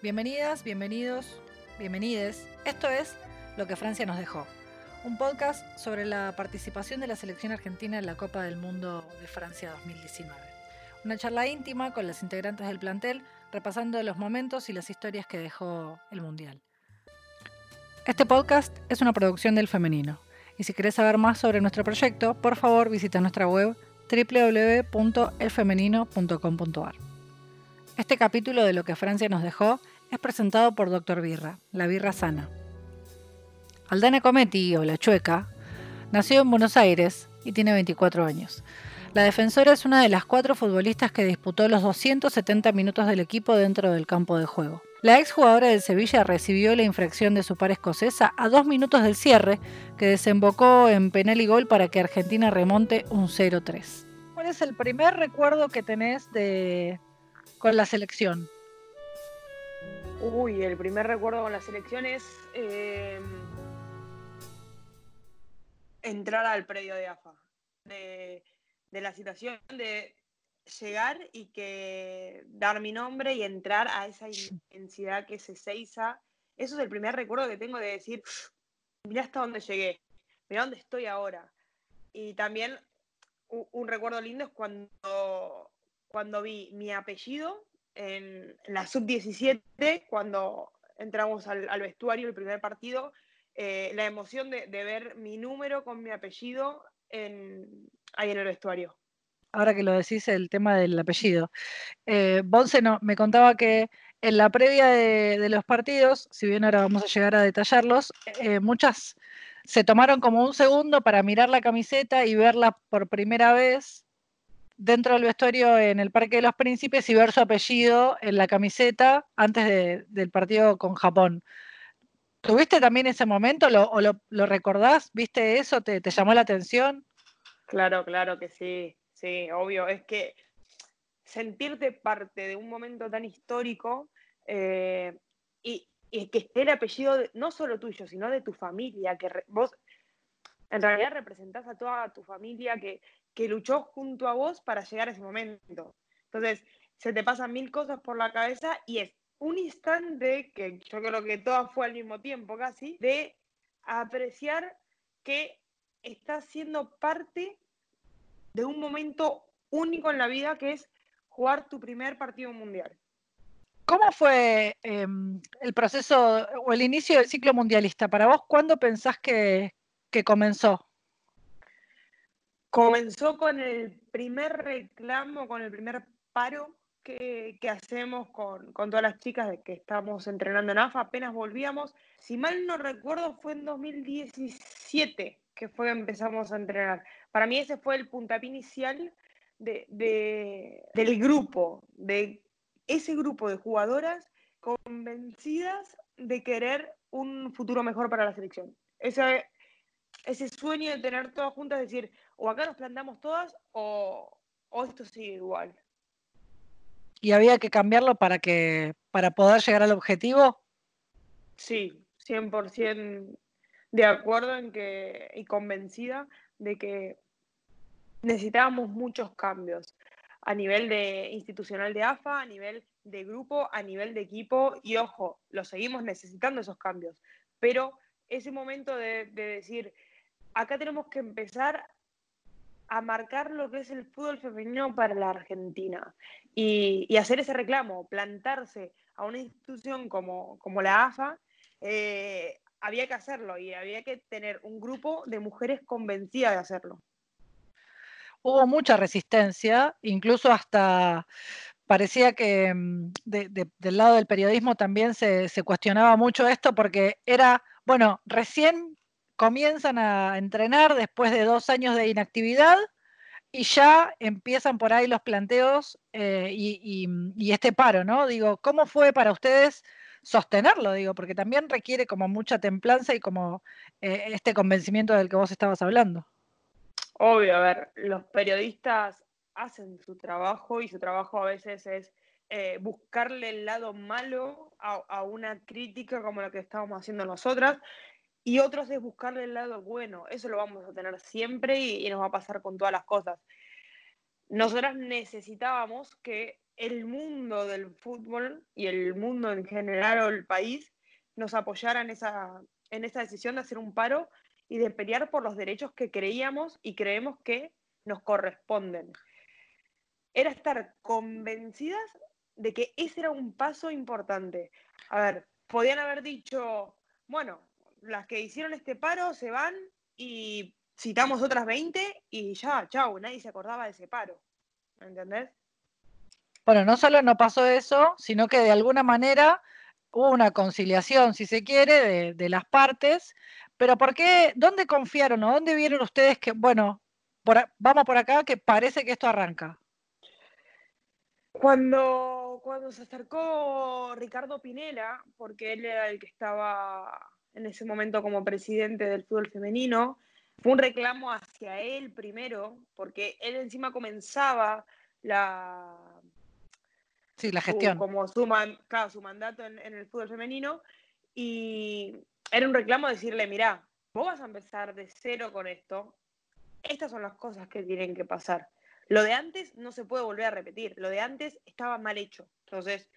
Bienvenidas, bienvenidos, bienvenides. Esto es Lo que Francia nos dejó, un podcast sobre la participación de la selección argentina en la Copa del Mundo de Francia 2019. Una charla íntima con las integrantes del plantel, repasando los momentos y las historias que dejó el Mundial. Este podcast es una producción del femenino. Y si querés saber más sobre nuestro proyecto, por favor visita nuestra web www.elfemenino.com.ar. Este capítulo de Lo que Francia nos dejó es presentado por Dr. Birra, la birra sana. Aldana Cometti, o La Chueca, nació en Buenos Aires y tiene 24 años. La defensora es una de las cuatro futbolistas que disputó los 270 minutos del equipo dentro del campo de juego. La exjugadora del Sevilla recibió la infracción de su par escocesa a dos minutos del cierre, que desembocó en penal y gol para que Argentina remonte un 0-3. ¿Cuál es el primer recuerdo que tenés de con la selección? Uy, el primer recuerdo con la selección es eh, entrar al predio de AFA. De, de la situación de llegar y que dar mi nombre y entrar a esa intensidad que se Ezeiza. Eso es el primer recuerdo que tengo de decir, mira hasta dónde llegué, mira dónde estoy ahora. Y también un, recuerdo lindo es cuando, cuando vi mi apellido en, la sub-17, cuando entramos al, vestuario el primer partido, eh, la emoción de, ver mi número con mi apellido en, ahí en el vestuario ahora que lo decís, el tema del apellido. Eh, me contaba que en la previa de, los partidos, si bien ahora vamos a llegar a detallarlos, eh, muchas se tomaron como un segundo para mirar la camiseta y verla por primera vez dentro del vestuario en el Parque de los Príncipes y ver su apellido en la camiseta antes del partido con Japón. ¿Tuviste también ese momento o lo, recordás? ¿Viste eso? ¿Te, llamó la atención? Claro, claro que sí. Sí, obvio, es que sentirte parte de un momento tan histórico eh, y, que esté el apellido no solo tuyo, sino de tu familia, que vos en realidad representás a toda tu familia que, que luchó junto a vos para llegar a ese momento. Entonces, se te pasan mil cosas por la cabeza y es un instante que yo creo que todo fue al mismo tiempo casi, de apreciar que estás siendo parte de un momento único en la vida que es jugar tu primer partido mundial. ¿Cómo fue em, el proceso o el inicio del ciclo mundialista? Para vos, ¿cuándo pensás que, comenzó? Comenzó con el primer reclamo, con el primer paro que, hacemos con, con, todas las chicas de que estamos entrenando en AFA, apenas volvíamos. Si mal no recuerdo, fue en 2017 que fue empezamos a entrenar. Para mí ese fue el puntapié inicial de, del grupo, de ese grupo de jugadoras convencidas de querer un futuro mejor para la selección. Ese sueño de tener todas juntas, decir, o acá nos plantamos todas o, o esto sigue igual. ¿Y había que cambiarlo para, que, para poder llegar al objetivo? Sí, 100% de acuerdo en que, y convencida de que necesitábamos muchos cambios a nivel de institucional de AFA, a nivel de grupo, a nivel de equipo, y ojo, lo seguimos necesitando esos cambios. Pero ese momento de, decir, acá tenemos que empezar a marcar lo que es el fútbol femenino para la Argentina y, hacer ese reclamo, plantarse a una institución como, como la AFA, eh, había que hacerlo y había que tener un grupo de mujeres convencidas de hacerlo. Hubo mucha resistencia, incluso hasta parecía que mm, del lado del periodismo también se, cuestionaba mucho esto porque era, bueno, recién comienzan a entrenar después de dos años de inactividad y ya empiezan por ahí los planteos eh, y, este paro, ¿no? Digo, ¿cómo fue para ustedes sostenerlo, digo, porque también requiere como mucha templanza y como eh, este convencimiento del que vos estabas hablando. Obvio, a ver, los periodistas hacen su trabajo y su trabajo a veces es eh, buscarle el lado malo a, una crítica como la que estábamos haciendo nosotras y otros es buscarle el lado bueno. Eso lo vamos a tener siempre y, y nos va a pasar con todas las cosas. Nosotras necesitábamos que el mundo del fútbol y el mundo en general o el país nos apoyara en esa, en esa decisión de hacer un paro y de pelear por los derechos que creíamos y creemos que nos corresponden. Era estar convencidas de que ese era un paso importante. A ver, podían haber dicho, bueno, las que hicieron este paro se van y citamos otras 20 y ya, chau, nadie se acordaba de ese paro. ¿Me entendés? Bueno, no solo no pasó eso, sino que de alguna manera hubo una conciliación, si se quiere, de, las partes. Pero ¿por qué? ¿Dónde confiaron o dónde vieron ustedes que, bueno, vamos por acá, que parece que esto arranca? Cuando, cuando se acercó Ricardo Pinela, porque él era el que estaba en ese momento como presidente del fútbol femenino, fue un reclamo hacia él primero, porque él encima comenzaba la, sí, la gestión. como su, su mandato en, el fútbol femenino, y era un reclamo decirle, mira, vos vas a empezar de cero con esto, estas son las cosas que tienen que pasar. Lo de antes no se puede volver a repetir, lo de antes estaba mal hecho. Entonces,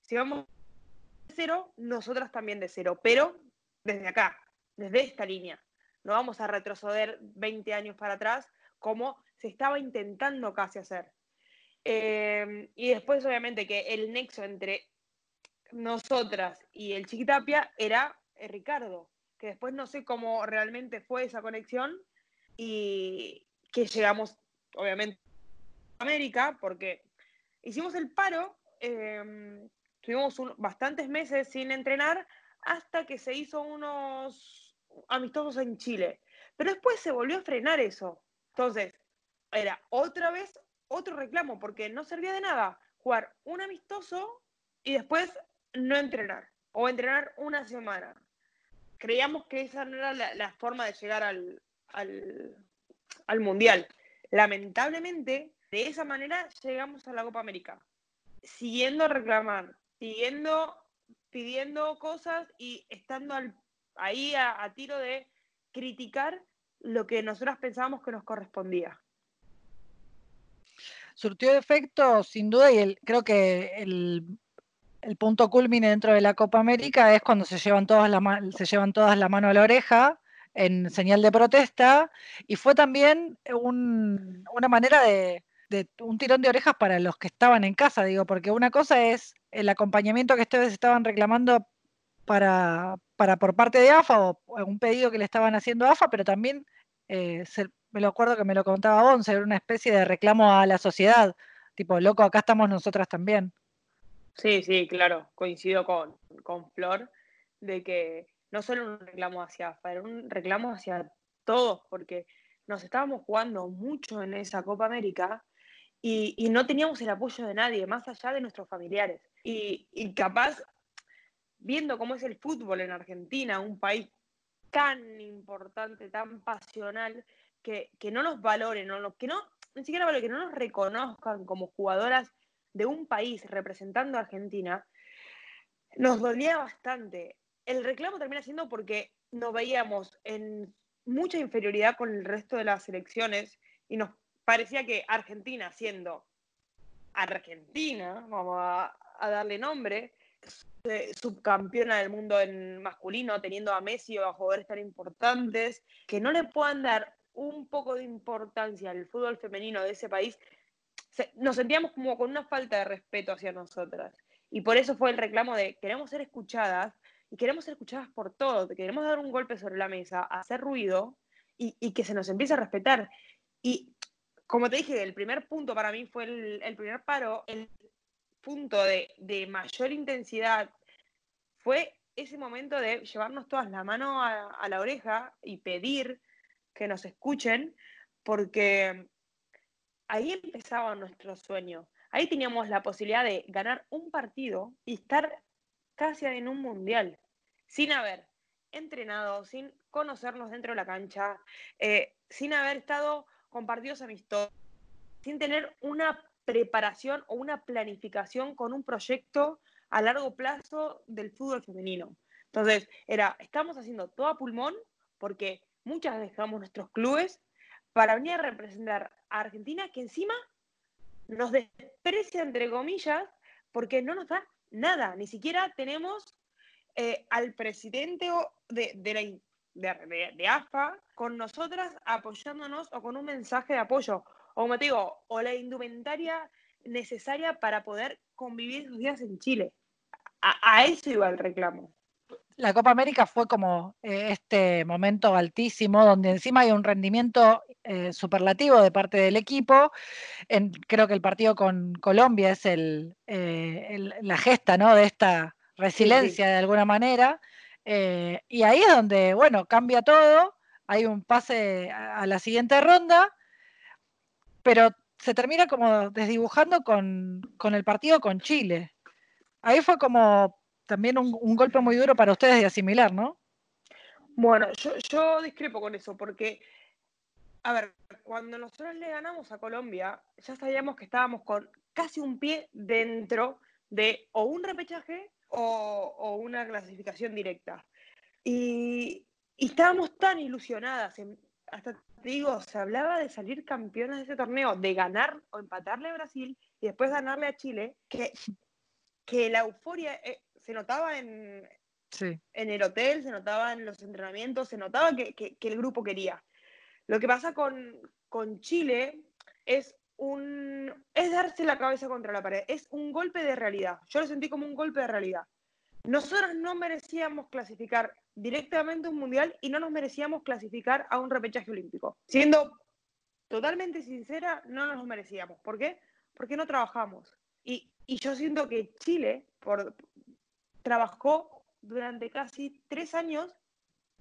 si vamos de cero, nosotras también de cero, pero desde acá, desde esta línea no vamos a retroceder 20 años para atrás como se estaba intentando casi hacer. Eh, y después, obviamente, que el nexo entre nosotras y el Chiquitapia era eh, Ricardo, que después no sé cómo realmente fue esa conexión y que llegamos, obviamente, a América, porque hicimos el paro, eh, tuvimos bastantes meses sin entrenar hasta que se hizo unos amistosos en Chile. Pero después se volvió a frenar eso. Entonces, era otra vez otro reclamo, porque no servía de nada jugar un amistoso y después no entrenar, o entrenar una semana. Creíamos que esa no era la, forma de llegar al, al, Mundial. Lamentablemente, de esa manera llegamos a la Copa América, siguiendo reclamar, siguiendo pidiendo cosas y estando ahí a, tiro de criticar lo que nosotros pensábamos que nos correspondía. Surtió efecto, sin duda, y creo que el, punto culmine dentro de la Copa América es cuando se llevan todas la mano a la oreja en señal de protesta, y fue también una manera de, de, un tirón de orejas para los que estaban en casa, digo, porque una cosa es el acompañamiento que ustedes estaban reclamando para, para por parte de AFA o un pedido que le estaban haciendo a AFA, pero también eh, me lo acuerdo que me lo contaba Bonse, era una especie de reclamo a la sociedad, tipo, loco, acá estamos nosotras también. Sí, sí, claro, coincido con, con Flor, de que no solo un reclamo hacia AFA, era un reclamo hacia todos, porque nos estábamos jugando mucho en esa Copa América y, no teníamos el apoyo de nadie, más allá de nuestros familiares. Y, capaz viendo cómo es el fútbol en Argentina, un país tan importante, tan pasional, que, no nos valoren, no, que no, ni siquiera valoren, que no nos reconozcan como jugadoras de un país representando a Argentina, nos dolía bastante. El reclamo termina siendo porque nos veíamos en mucha inferioridad con el resto de las selecciones y nos parecía que Argentina, siendo Argentina, vamos a, a darle nombre, subcampeona del mundo en masculino, teniendo a Messi o a jugadores tan importantes, que no le puedan dar un poco de importancia al fútbol femenino de ese país, nos sentíamos como con una falta de respeto hacia nosotras. Y por eso fue el reclamo de queremos ser escuchadas y queremos ser escuchadas por todos, queremos dar un golpe sobre la mesa, hacer ruido y, que se nos empiece a respetar. Y como te dije, el primer punto para mí fue el, primer paro, el punto de, mayor intensidad fue ese momento de llevarnos todas la mano a, la oreja y pedir que nos escuchen, porque ahí empezaba nuestro sueño. Ahí teníamos la posibilidad de ganar un partido y estar casi en un mundial, sin haber entrenado, sin conocernos dentro de la cancha, eh, sin haber estado con partidos amistosos, sin tener una preparación o una planificación con un proyecto a largo plazo del fútbol femenino. Entonces, era, estamos haciendo todo a pulmón porque muchas dejamos nuestros clubes para venir a representar a Argentina que encima nos desprecia, entre comillas, porque no nos da nada, ni siquiera tenemos eh, al presidente de, de, de, de, AFA con nosotras apoyándonos o con un mensaje de apoyo, o como te digo, o la indumentaria necesaria para poder convivir sus días en Chile. A, eso iba el reclamo. La Copa América fue como eh, este momento altísimo, donde encima hay un rendimiento eh, superlativo de parte del equipo. creo que el partido con Colombia es el, la gesta ¿no? de esta resiliencia de alguna manera. Eh, y ahí es donde, bueno, cambia todo, hay un pase a la siguiente ronda, pero se termina como desdibujando con, el partido con Chile. Ahí fue como también un, golpe muy duro para ustedes de asimilar, ¿no? Bueno, yo, yo discrepo con eso, porque, a ver, cuando nosotros le ganamos a Colombia, ya sabíamos que estábamos con casi un pie dentro de o un repechaje o, una clasificación directa. Y, estábamos tan ilusionadas, hasta te digo, se hablaba de salir campeonas de ese torneo, de ganar o empatarle a Brasil y después ganarle a Chile, que, que la euforia eh, se notaba en, en el hotel, se notaba en los entrenamientos, se notaba que, que, el grupo quería. Lo que pasa con, con Chile es es darse la cabeza contra la pared, es un golpe de realidad. Yo lo sentí como un golpe de realidad. Nosotros no merecíamos clasificar directamente a un mundial y no nos merecíamos clasificar a un repechaje olímpico. Siendo totalmente sincera, no nos lo merecíamos. ¿Por qué? Porque no trabajamos. Y, y yo siento que Chile por, trabajó durante casi tres años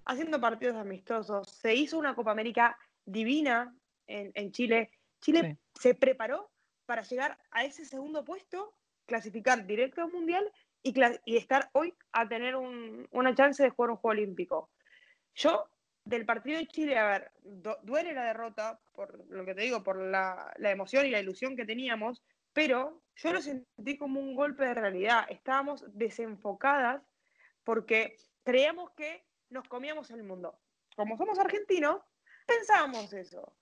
haciendo partidos amistosos. Se hizo una Copa América divina en, en Chile. Chile se preparó para llegar a ese segundo puesto, clasificar directo al Mundial y, y estar hoy a tener una chance de jugar un Juego Olímpico. Yo, del partido de Chile, a ver, duele la derrota, por lo que te digo, por la, la emoción y la ilusión que teníamos, pero yo lo sentí como un golpe de realidad. Estábamos desenfocadas porque creíamos que nos comíamos el mundo. Como somos argentinos, pensábamos eso.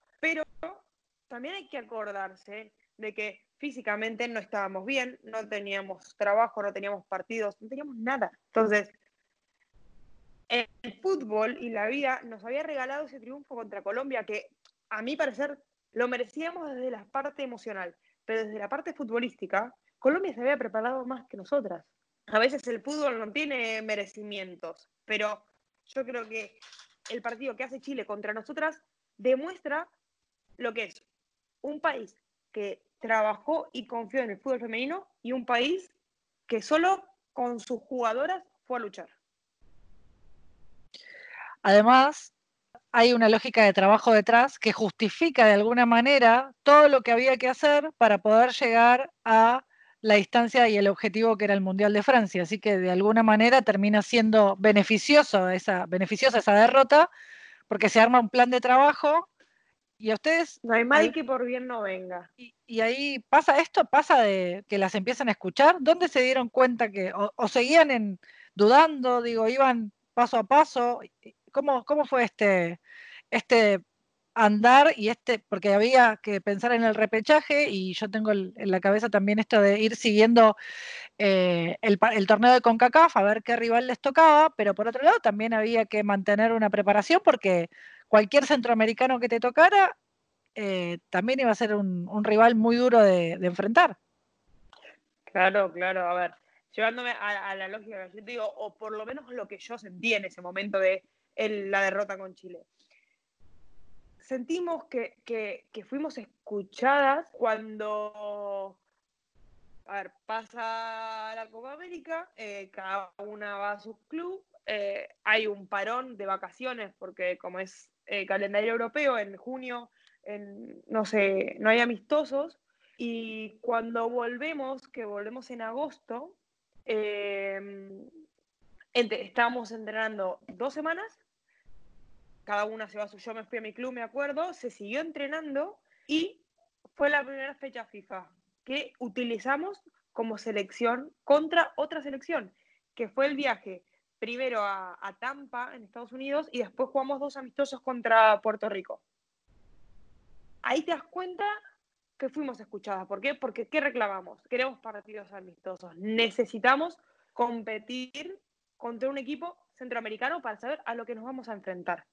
También hay que acordarse de que físicamente no estábamos bien, no teníamos trabajo, no teníamos partidos, no teníamos nada. Entonces, el fútbol y la vida nos había regalado ese triunfo contra Colombia que a mi parecer lo merecíamos desde la parte emocional, pero desde la parte futbolística, Colombia se había preparado más que nosotras. A veces el fútbol no tiene merecimientos, pero yo creo que el partido que hace Chile contra nosotras demuestra lo que es un país que trabajó y confió en el fútbol femenino y un país que solo con sus jugadoras fue a luchar. Además, hay una lógica de trabajo detrás que justifica de alguna manera todo lo que había que hacer para poder llegar a la distancia y el objetivo que era el Mundial de Francia. Así que de alguna manera termina siendo beneficioso esa, beneficiosa esa derrota porque se arma un plan de trabajo y a ustedes... No hay mal que por bien no venga. Y, ahí pasa esto, pasa de que las empiezan a escuchar. ¿Dónde se dieron cuenta que, o, seguían en, dudando, digo, iban paso a paso? ¿Cómo, cómo fue este, este andar y este, porque había que pensar en el repechaje y yo tengo en la cabeza también esto de ir siguiendo eh, el, el, torneo de CONCACAF, a ver qué rival les tocaba, pero por otro lado también había que mantener una preparación porque cualquier centroamericano que te tocara eh, también iba a ser un, rival muy duro de, enfrentar. Claro, claro, a ver, llevándome a, la lógica yo digo, o por lo menos lo que yo sentí en ese momento de la derrota con Chile. Sentimos que, fuimos escuchadas cuando pasa la Copa América, eh, cada una va a su club, eh, hay un parón de vacaciones porque como es eh, calendario europeo, en junio no sé, no hay amistosos. Y cuando volvemos, que volvemos en agosto, eh, estábamos entrenando dos semanas, cada una se va a su, me fui a mi club, me acuerdo, se siguió entrenando y fue la primera fecha FIFA que utilizamos como selección contra otra selección, que fue el viaje primero a, Tampa, en Estados Unidos, y después jugamos dos amistosos contra Puerto Rico. Ahí te das cuenta que fuimos escuchadas. ¿Por qué? Porque ¿qué reclamamos? Queremos partidos amistosos. Necesitamos competir contra un equipo centroamericano para saber a lo que nos vamos a enfrentar.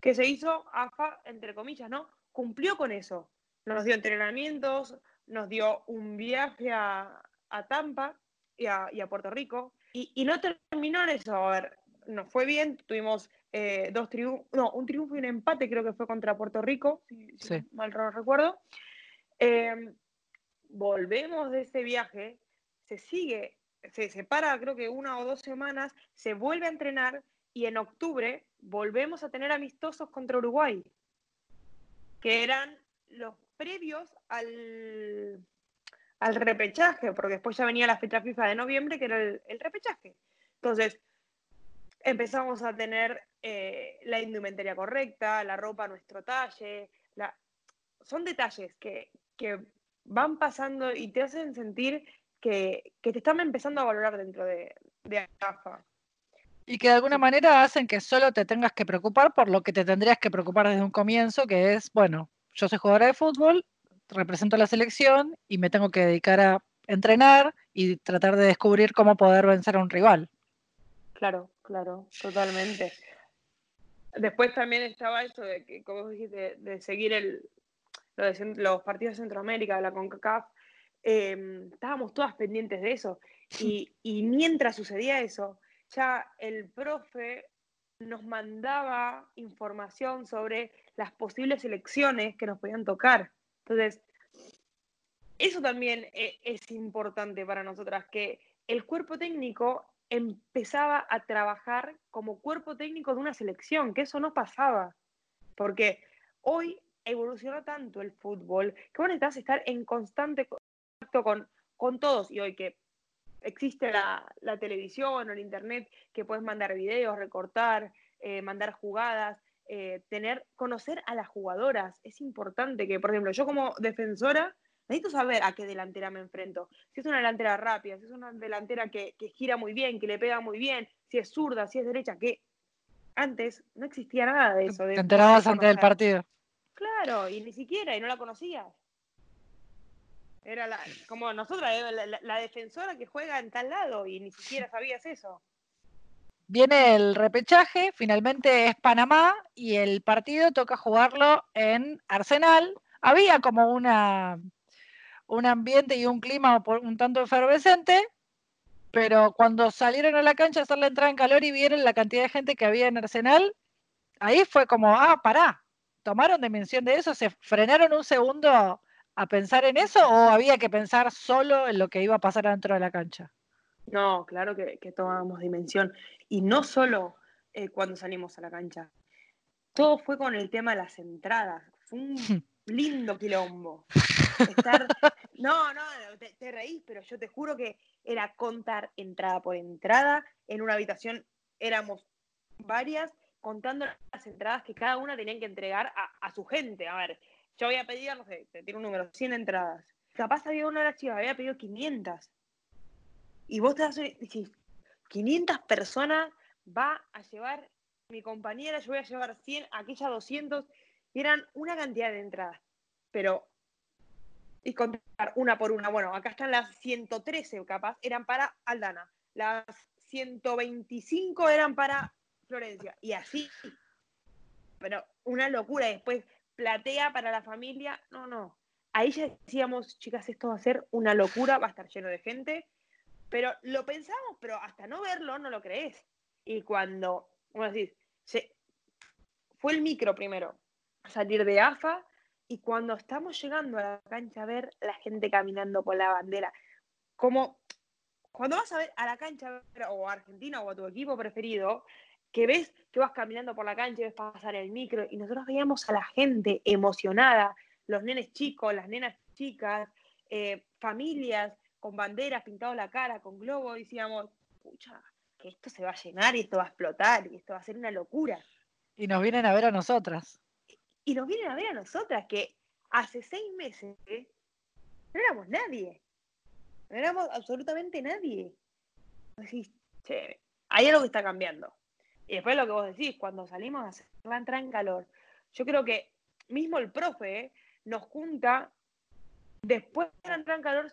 ¿Qué se hizo? AFA, entre comillas, ¿no? Cumplió con eso. Nos dio entrenamientos, nos dio un viaje a, Tampa y a, Puerto Rico. Y, no terminó en eso. A ver, nos fue bien, tuvimos eh, dos triunfos, no, un triunfo y un empate, creo que fue contra Puerto Rico, si, mal no recuerdo. Em, volvemos de ese viaje, se sigue, se separa creo que una o dos semanas, se vuelve a entrenar y en octubre volvemos a tener amistosos contra Uruguay, que eran los previos al, al repechaje, porque después ya venía la fecha FIFA de noviembre, que era el, repechaje. Entonces, empezamos a tener eh, la indumentaria correcta, la ropa a nuestro talle. La... Son detalles que, que van pasando y te hacen sentir que, te están empezando a valorar dentro de, de AFA. Y que de alguna manera hacen que solo te tengas que preocupar por lo que te tendrías que preocupar desde un comienzo, que es, bueno, yo soy jugadora de fútbol, represento a la selección y me tengo que dedicar a entrenar y tratar de descubrir cómo poder vencer a un rival. Claro, claro, totalmente. Después también estaba eso de que, como dijiste, de seguir el, los partidos de Centroamérica, de la CONCACAF, em, estábamos todas pendientes de eso. Y, y, mientras sucedía eso, ya el profe nos mandaba información sobre las posibles elecciones que nos podían tocar. Entonces, eso también e, es importante para nosotras, que el cuerpo técnico empezaba a trabajar como cuerpo técnico de una selección, que eso no pasaba. Porque hoy evolucionó tanto el fútbol que vos necesitas estar en constante contacto con, con todos. Y hoy que existe la, televisión o el internet, que puedes mandar videos, recortar, eh, mandar jugadas, eh, tener, conocer a las jugadoras. Es importante que, por ejemplo, yo como defensora necesito saber a qué delantera me enfrento. Si es una delantera rápida, si es una delantera que, que gira muy bien, que le pega muy bien, si es zurda, si es derecha, que antes no existía nada de eso. Te enterabas antes del partido. Claro, y ni siquiera, y no la conocías. Era la, como nosotros, eh, la, defensora que juega en tal lado y ni siquiera sabías eso. Viene el repechaje, finalmente es Panamá y el partido toca jugarlo en Arsenal. Había como una, un ambiente y un clima un tanto efervescente, pero cuando salieron a la cancha a hacer la entrada en calor y vieron la cantidad de gente que había en Arsenal, ahí fue como, ah, pará, tomaron dimensión de eso, se frenaron un segundo a pensar en eso o había que pensar solo en lo que iba a pasar dentro de la cancha? No, claro que, tomamos dimensión. Y no solo eh, cuando salimos a la cancha. Todo fue con el tema de las entradas. Fue un lindo quilombo. No, no, te, te, reís, pero yo te juro que era contar entrada por entrada. En una habitación éramos varias contando las entradas que cada una tenían que entregar a, a su gente. A ver, yo había pedido, no sé, te tiro un número, 100 entradas. Capaz había una de las chicas, había pedido 500. Y vos te das decís, 500 personas va a llevar mi compañera, yo voy a llevar 100, aquella 200, y eran una cantidad de entradas. Pero, y contar una por una, bueno, acá están las 113 capaz, eran para Aldana. Las 125 eran para Florencia. Y así. Pero una locura. Después platea para la familia. No, no. Ahí ya decíamos, chicas, esto va a ser una locura, va a estar lleno de gente. Pero lo pensamos, pero hasta no verlo no lo crees. Y cuando, como decís, fue el micro primero, salir de AFA, y cuando estamos llegando a la cancha a ver la gente caminando con la bandera, como cuando vas a ver a la cancha o a Argentina o a tu equipo preferido, que ves que vas caminando por la cancha y ves pasar el micro y nosotros veíamos a la gente emocionada, los nenes chicos, las nenas chicas, eh, familias con banderas pintadas la cara, con globos, decíamos, pucha, que esto se va a llenar y esto va a explotar y esto va a ser una locura. Y nos vienen a ver a nosotras. Y nos vienen a ver a nosotras, que hace seis meses no éramos nadie. No éramos absolutamente nadie. Decís, che, hay algo que está cambiando. Y después lo que vos decís, cuando salimos a hacer la entrada en calor, yo creo que mismo el profe nos junta después de entrar en calor,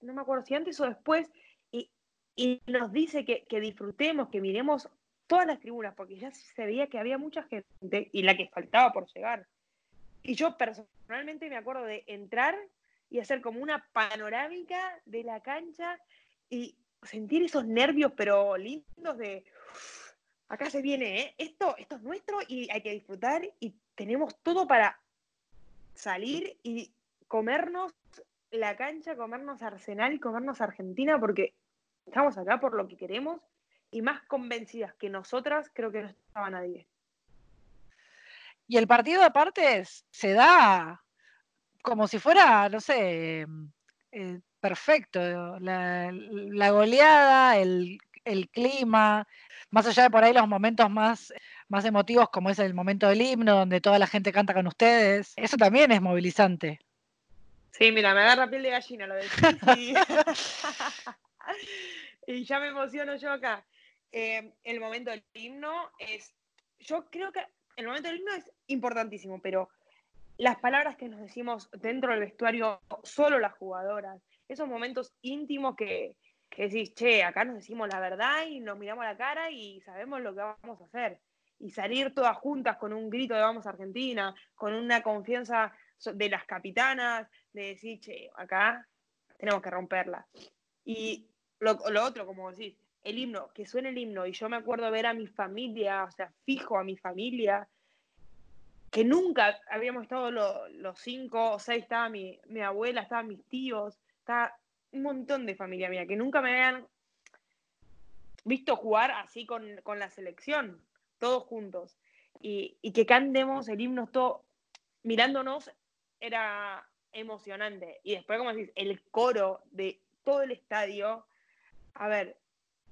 no me acuerdo si antes o después, y, y nos dice que, que, disfrutemos, que miremos todas las tribunas, porque ya se veía que había mucha gente y la que faltaba por llegar. Y yo personalmente me acuerdo de entrar y hacer como una panorámica de la cancha y sentir esos nervios, pero lindos de, acá se viene, ¿eh? esto, esto es nuestro y hay que disfrutar y tenemos todo para salir y comernos la cancha, comernos Arsenal comernos Argentina porque estamos acá por lo que queremos y más convencidas que nosotras creo que no estaba nadie. Y el partido aparte se da como si fuera, no sé, eh, perfecto. La, goleada, el, el, clima, más allá de por ahí los momentos más, más emotivos como es el momento del himno, donde toda la gente canta con ustedes, eso también es movilizante. Sí, mira, me agarra piel de gallina lo decís. y ya me emociono yo acá. Eh, el momento del himno es, yo creo que el momento del himno es importantísimo, pero las palabras que nos decimos dentro del vestuario, solo las jugadoras, esos momentos íntimos que, que decís, che, acá nos decimos la verdad y nos miramos la cara y sabemos lo que vamos a hacer. Y salir todas juntas con un grito de vamos a Argentina, con una confianza de las capitanas, de decir, che, acá tenemos que romperla. Y lo, otro, como decís, el himno, que suene el himno, y yo me acuerdo ver a mi familia, o sea, fijo a mi familia, que nunca habíamos estado los cinco o seis, estaba mi, mi abuela, estaban mis tíos, estaba un montón de familia mía, que nunca me habían visto jugar así con, con la selección, todos juntos, y, y, que cantemos el himno todo mirándonos, era emocionante. Y después, como decís, el coro de todo el estadio, a ver,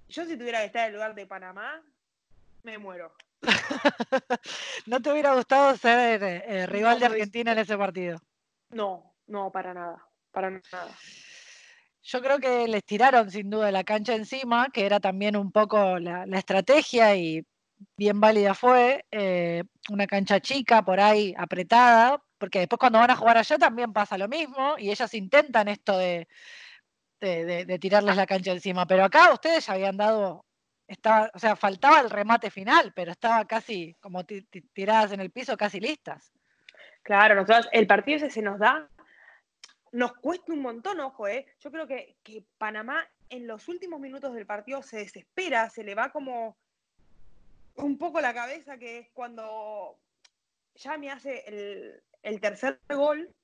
yo si tuviera que estar en el lugar de Panamá, me muero. ¿No te hubiera gustado ser eh, rival de Argentina en ese partido? No, no, para nada, para nada. Yo creo que les tiraron sin duda la cancha encima, que era también un poco la, estrategia y bien válida fue. Eh, una cancha chica por ahí apretada, porque después cuando van a jugar allá también pasa lo mismo y ellas intentan esto de de, tirarles la cancha encima. Pero acá ustedes ya habían dado, estaba, o sea, faltaba el remate final, pero estaba casi como tiradas en el piso, casi listas. Claro, nosotros, el partido ese se nos da, nos cuesta un montón, ojo, ¿eh? Yo creo que, que Panamá en los últimos minutos del partido se desespera, se le va como un poco la cabeza, que es cuando ya me hace el, el tercer gol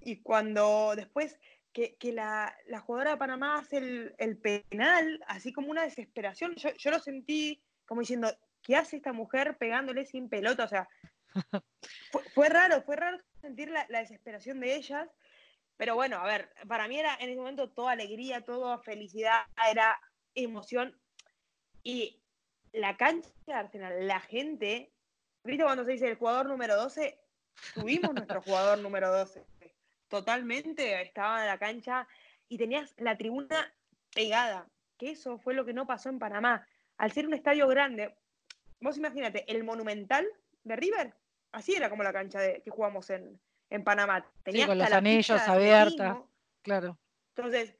y cuando después que, la, jugadora de Panamá hace el, penal, así como una desesperación. Yo, lo sentí como diciendo, ¿qué hace esta mujer pegándole sin pelota? O sea, fue, raro, fue raro sentir la, desesperación de ellas. Pero bueno, a ver, para mí era en ese momento toda alegría, toda felicidad, era emoción. Y la cancha de Arsenal, la gente, ¿viste cuando se dice el jugador número 12? Tuvimos nuestro jugador número 12 totalmente, estaba en la cancha y tenías la tribuna pegada, que eso fue lo que no pasó en Panamá. Al ser un estadio grande, vos imagínate, el Monumental de River, así era como la cancha de, que jugamos en, en Panamá. Tenía con los anillos abiertos, claro. Entonces,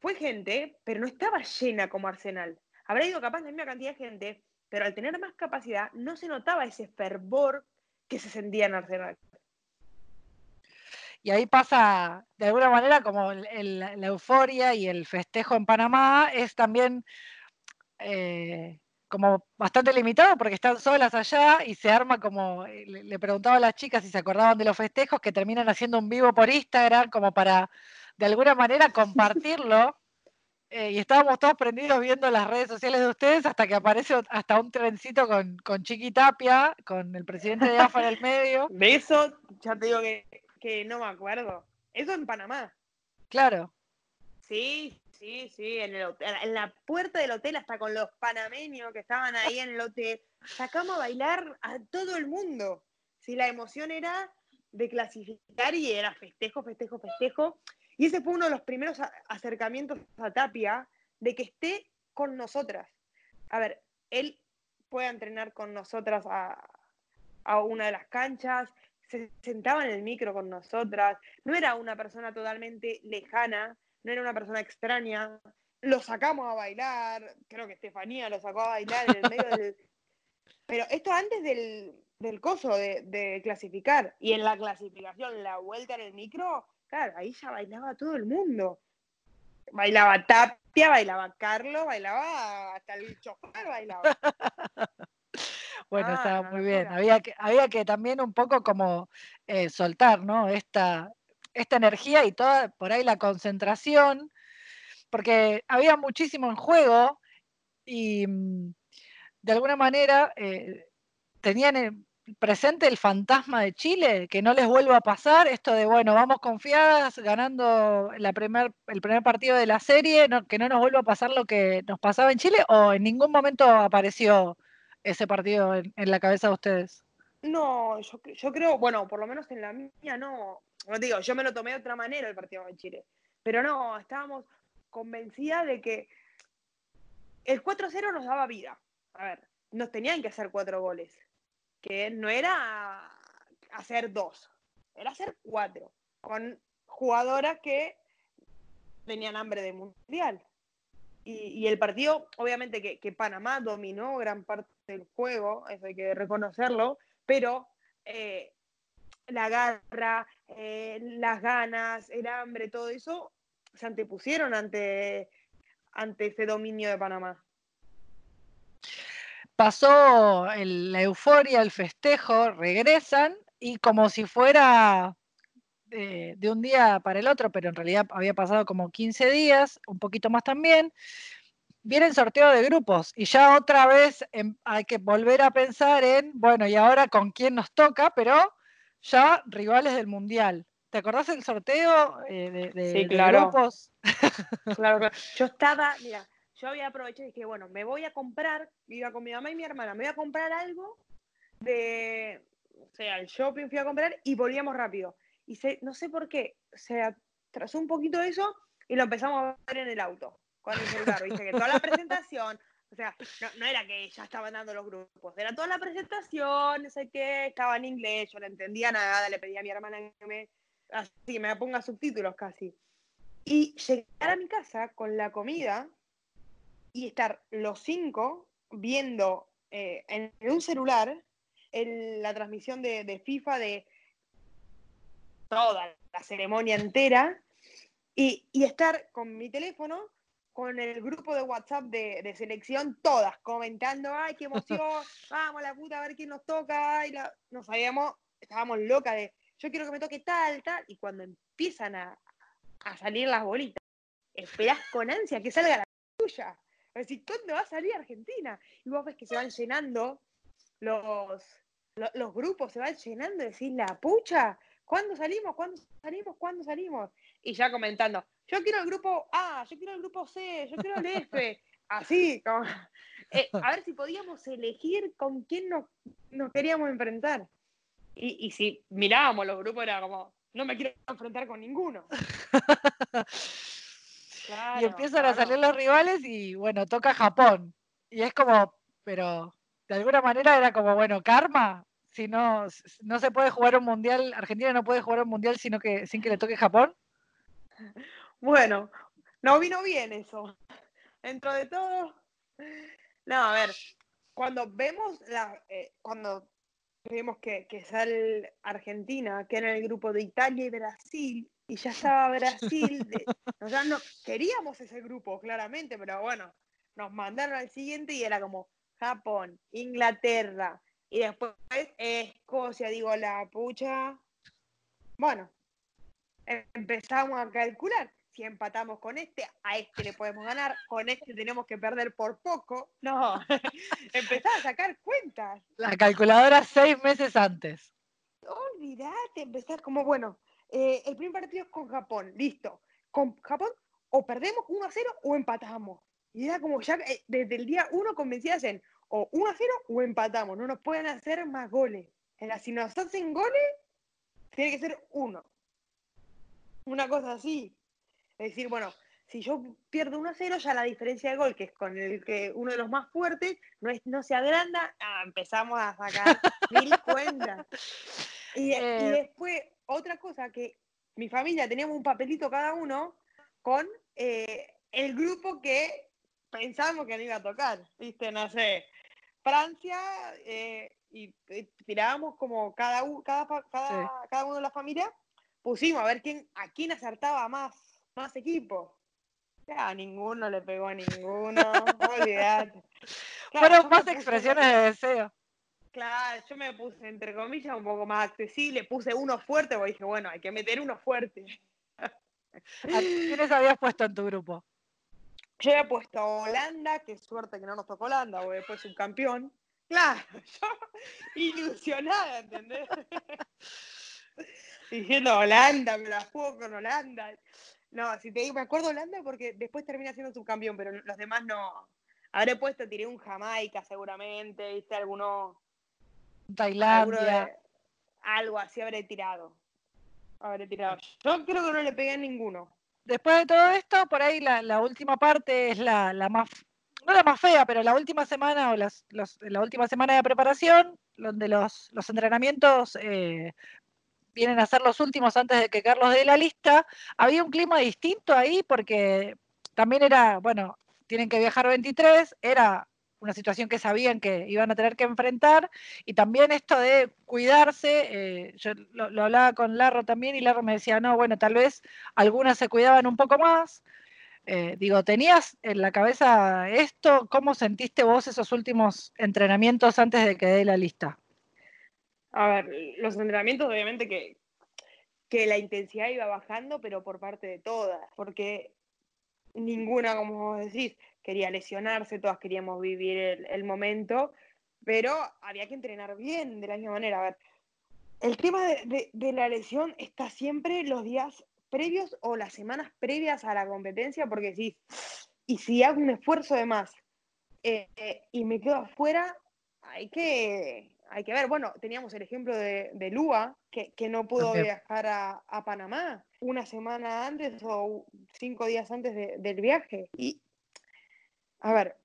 fue gente, pero no estaba llena como Arsenal. Habrá ido capaz la misma cantidad de gente, pero al tener más capacidad no se notaba ese fervor que se sentía en Arsenal y ahí pasa de alguna manera como la euforia y el festejo en Panamá es también eh, como bastante limitado porque están solas allá y se arma como, eh, le, preguntaba a las chicas si se acordaban de los festejos que terminan haciendo un vivo por Instagram como para de alguna manera compartirlo. Eh, y estábamos todos prendidos viendo las redes sociales de ustedes hasta que aparece hasta un trencito con, con Chiqui Tapia, con el presidente de AFA en el medio. De eso, ya te digo que que no me acuerdo. Eso en Panamá. Claro. Sí, sí, sí, en, el en la puerta del hotel, hasta con los panameños que estaban ahí en el hotel, sacamos a bailar a todo el mundo. Sí, la emoción era de clasificar y era festejo, festejo, festejo. Y ese fue uno de los primeros acercamientos a Tapia de que esté con nosotras. A ver, él puede entrenar con nosotras a, a una de las canchas, se sentaba en el micro con nosotras, no era una persona totalmente lejana, no era una persona extraña. Lo sacamos a bailar, creo que Estefanía lo sacó a bailar en el medio del... Pero esto antes del, del coso de, de clasificar. Y en la clasificación, la vuelta en el micro, claro, ahí ya bailaba todo el mundo. Bailaba Tapia, bailaba Carlos, bailaba hasta el chofer bailaba. Bueno, Ah, estaba muy bien. Había que, había que también un poco como eh, soltar, ¿no? Esta, esta energía y toda por ahí la concentración, porque había muchísimo en juego y mm, de alguna manera eh, tenían eh, presente el fantasma de Chile, que no les vuelva a pasar esto de, bueno, vamos confiadas ganando la primer, el primer partido de la serie, no- que no nos vuelva a pasar lo que nos pasaba en Chile, o en ningún momento apareció ese partido en, la cabeza de ustedes. No, yo, yo creo, bueno, por lo menos en la mía no. No digo, yo me lo tomé de otra manera el partido de Chile. Pero no, estábamos convencidas de que el 4-0 nos daba vida. A ver, nos tenían que hacer cuatro goles. Que no era hacer dos, era hacer cuatro. Con jugadoras que tenían hambre de mundial. Y, el partido, obviamente que, que Panamá dominó gran parte del juego, eso hay que reconocerlo, pero eh, la garra, eh, las ganas, el hambre, todo eso se antepusieron ante, ante ese dominio de Panamá. Pasó el- la euforia, el festejo, regresan y como si fuera de, de un día para el otro, pero en realidad había pasado como 15 días, un poquito más también, viene el sorteo de grupos y ya otra vez em, hay que volver a pensar en, bueno, y ahora con quién nos toca, pero ya rivales del Mundial. ¿Te acordás del sorteo eh, de, de- Sí, de claro. grupos? Claro, claro. Yo estaba, mira, yo había aprovechado y dije, bueno, me voy a comprar, iba con mi mamá y mi hermana, me voy a comprar algo de, o sea, al shopping fui a comprar y volvíamos rápido. Y se, no sé por qué, se atrasó un poquito eso y lo empezamos a ver en el auto, con el celular, viste, que toda la presentación, o sea, no, no era que ya estaban dando los grupos, era toda la presentación, no sé qué, estaba en inglés, yo no entendía nada, le pedí a mi hermana que me, así, me ponga subtítulos casi. Y llegar a mi casa con la comida y estar los cinco viendo eh, en un celular el- la transmisión de, de FIFA de toda la ceremonia entera y, y estar con mi teléfono con el grupo de WhatsApp de, de selección, todas comentando, ay, qué emoción, vamos a la puta a ver quién nos toca, la... nos sabíamos, estábamos locas de, yo quiero que me toque tal, tal, y cuando empiezan a, a salir las bolitas, esperás con ansia que salga la tuya. Es decir, ¿cuándo va a salir Argentina? Y vos ves que se van llenando los, lo- los, grupos, se van llenando, decís, la pucha, ¿cuándo salimos? ¿Cuándo salimos? ¿Cuándo salimos? Y ya comentando, yo quiero el grupo A, yo quiero el grupo C, yo quiero el F. Así, como, eh, a ver si podíamos elegir con quién nos, nos queríamos enfrentar. Y, y si mirábamos los grupos era como, no me quiero enfrentar con ninguno. y Claro, empiezan a salir los rivales y bueno, toca Japón. Y es como, pero de alguna manera era como, bueno, karma. Si no, no se puede jugar un mundial, Argentina no puede jugar un mundial sino que, sin que le toque Japón. Bueno, no vino bien eso. Dentro de todo. No, a ver, cuando vemos la, eh, cuando vemos que, que sale Argentina, que era el grupo de Italia y Brasil, y ya estaba Brasil, de- o sea, no queríamos ese grupo, claramente, pero bueno, nos mandaron al siguiente y era como Japón, Inglaterra, y después Escocia, digo, la pucha. Bueno, empezamos a calcular. Si empatamos con este, a este le podemos ganar, con este tenemos que perder por poco. No, empezar a sacar cuentas. La calculadora seis meses antes. Olvídate, empezar como, bueno, eh, el primer partido es con Japón, listo. Con Japón o perdemos 1 a 0 o empatamos. Y era como ya eh, desde el día 1 convencidas en o 1 a 0 o empatamos. No nos pueden hacer más goles. Era, si nos hacen goles, tiene que ser uno. Una cosa así. Es decir, bueno, si yo pierdo 1 a 0, ya la diferencia de gol, que es con el que uno de los más fuertes, no, es, no se agranda, ah, empezamos a sacar mil cuentas. Y, Eh, después, otra cosa que mi familia teníamos un papelito cada uno con eh, el grupo que pensábamos que no iba a tocar, ¿viste? No sé, Francia, eh, y, y tirábamos como cada, cada, cada, uno de la familia, pusimos a ver quién, a quién acertaba más, más equipo. Ya, ninguno le pegó a ninguno. Claro, Fueron más expresiones de deseo. Claro, yo me puse, entre comillas, un poco más accesible, puse uno fuerte, porque dije, bueno, hay que meter uno fuerte. ¿A ¿Quiénes habías puesto en tu grupo? Yo había puesto a Holanda, qué suerte que no nos tocó Holanda, porque después subcampeón. Claro, yo ilusionada, ¿entendés? Diciendo Holanda, me la juego con Holanda. No, si te digo, me acuerdo Holanda porque después termina siendo subcampeón, pero los demás no. Habré puesto, tiré un Jamaica seguramente, viste, alguno Tailandia. de- algo así habré tirado. Habré tirado. Yo creo que no le pegué a ninguno. Después de todo esto, por ahí la, la última parte es la, la más, no la más fea, pero la última semana o las, los- la última semana de preparación, donde los, los entrenamientos eh, vienen a ser los últimos antes de que Carlos dé la lista. Había un clima distinto ahí porque también era, bueno, tienen que viajar 23, era una situación que sabían que iban a tener que enfrentar y también esto de cuidarse, eh, yo lo, hablaba con Larro también y Larro me decía, no, bueno, tal vez algunas se cuidaban un poco más. Eh, digo, ¿tenías en la cabeza esto? ¿Cómo sentiste vos esos últimos entrenamientos antes de que dé la lista? A ver, los entrenamientos obviamente que, que la intensidad iba bajando, pero por parte de todas, porque ninguna, como vos decís, quería lesionarse, todas queríamos vivir el, el momento, pero había que entrenar bien de la misma manera. A ver, el tema de, de- de la lesión está siempre los días previos o las semanas previas a la competencia, porque decís, y si hago un esfuerzo de más eh, eh, y me quedo afuera, hay que, hay que ver. Bueno, teníamos el ejemplo de, de Lua, que, que no pudo También. viajar a, a Panamá una semana antes o cinco días antes de- del viaje. Y, a ver,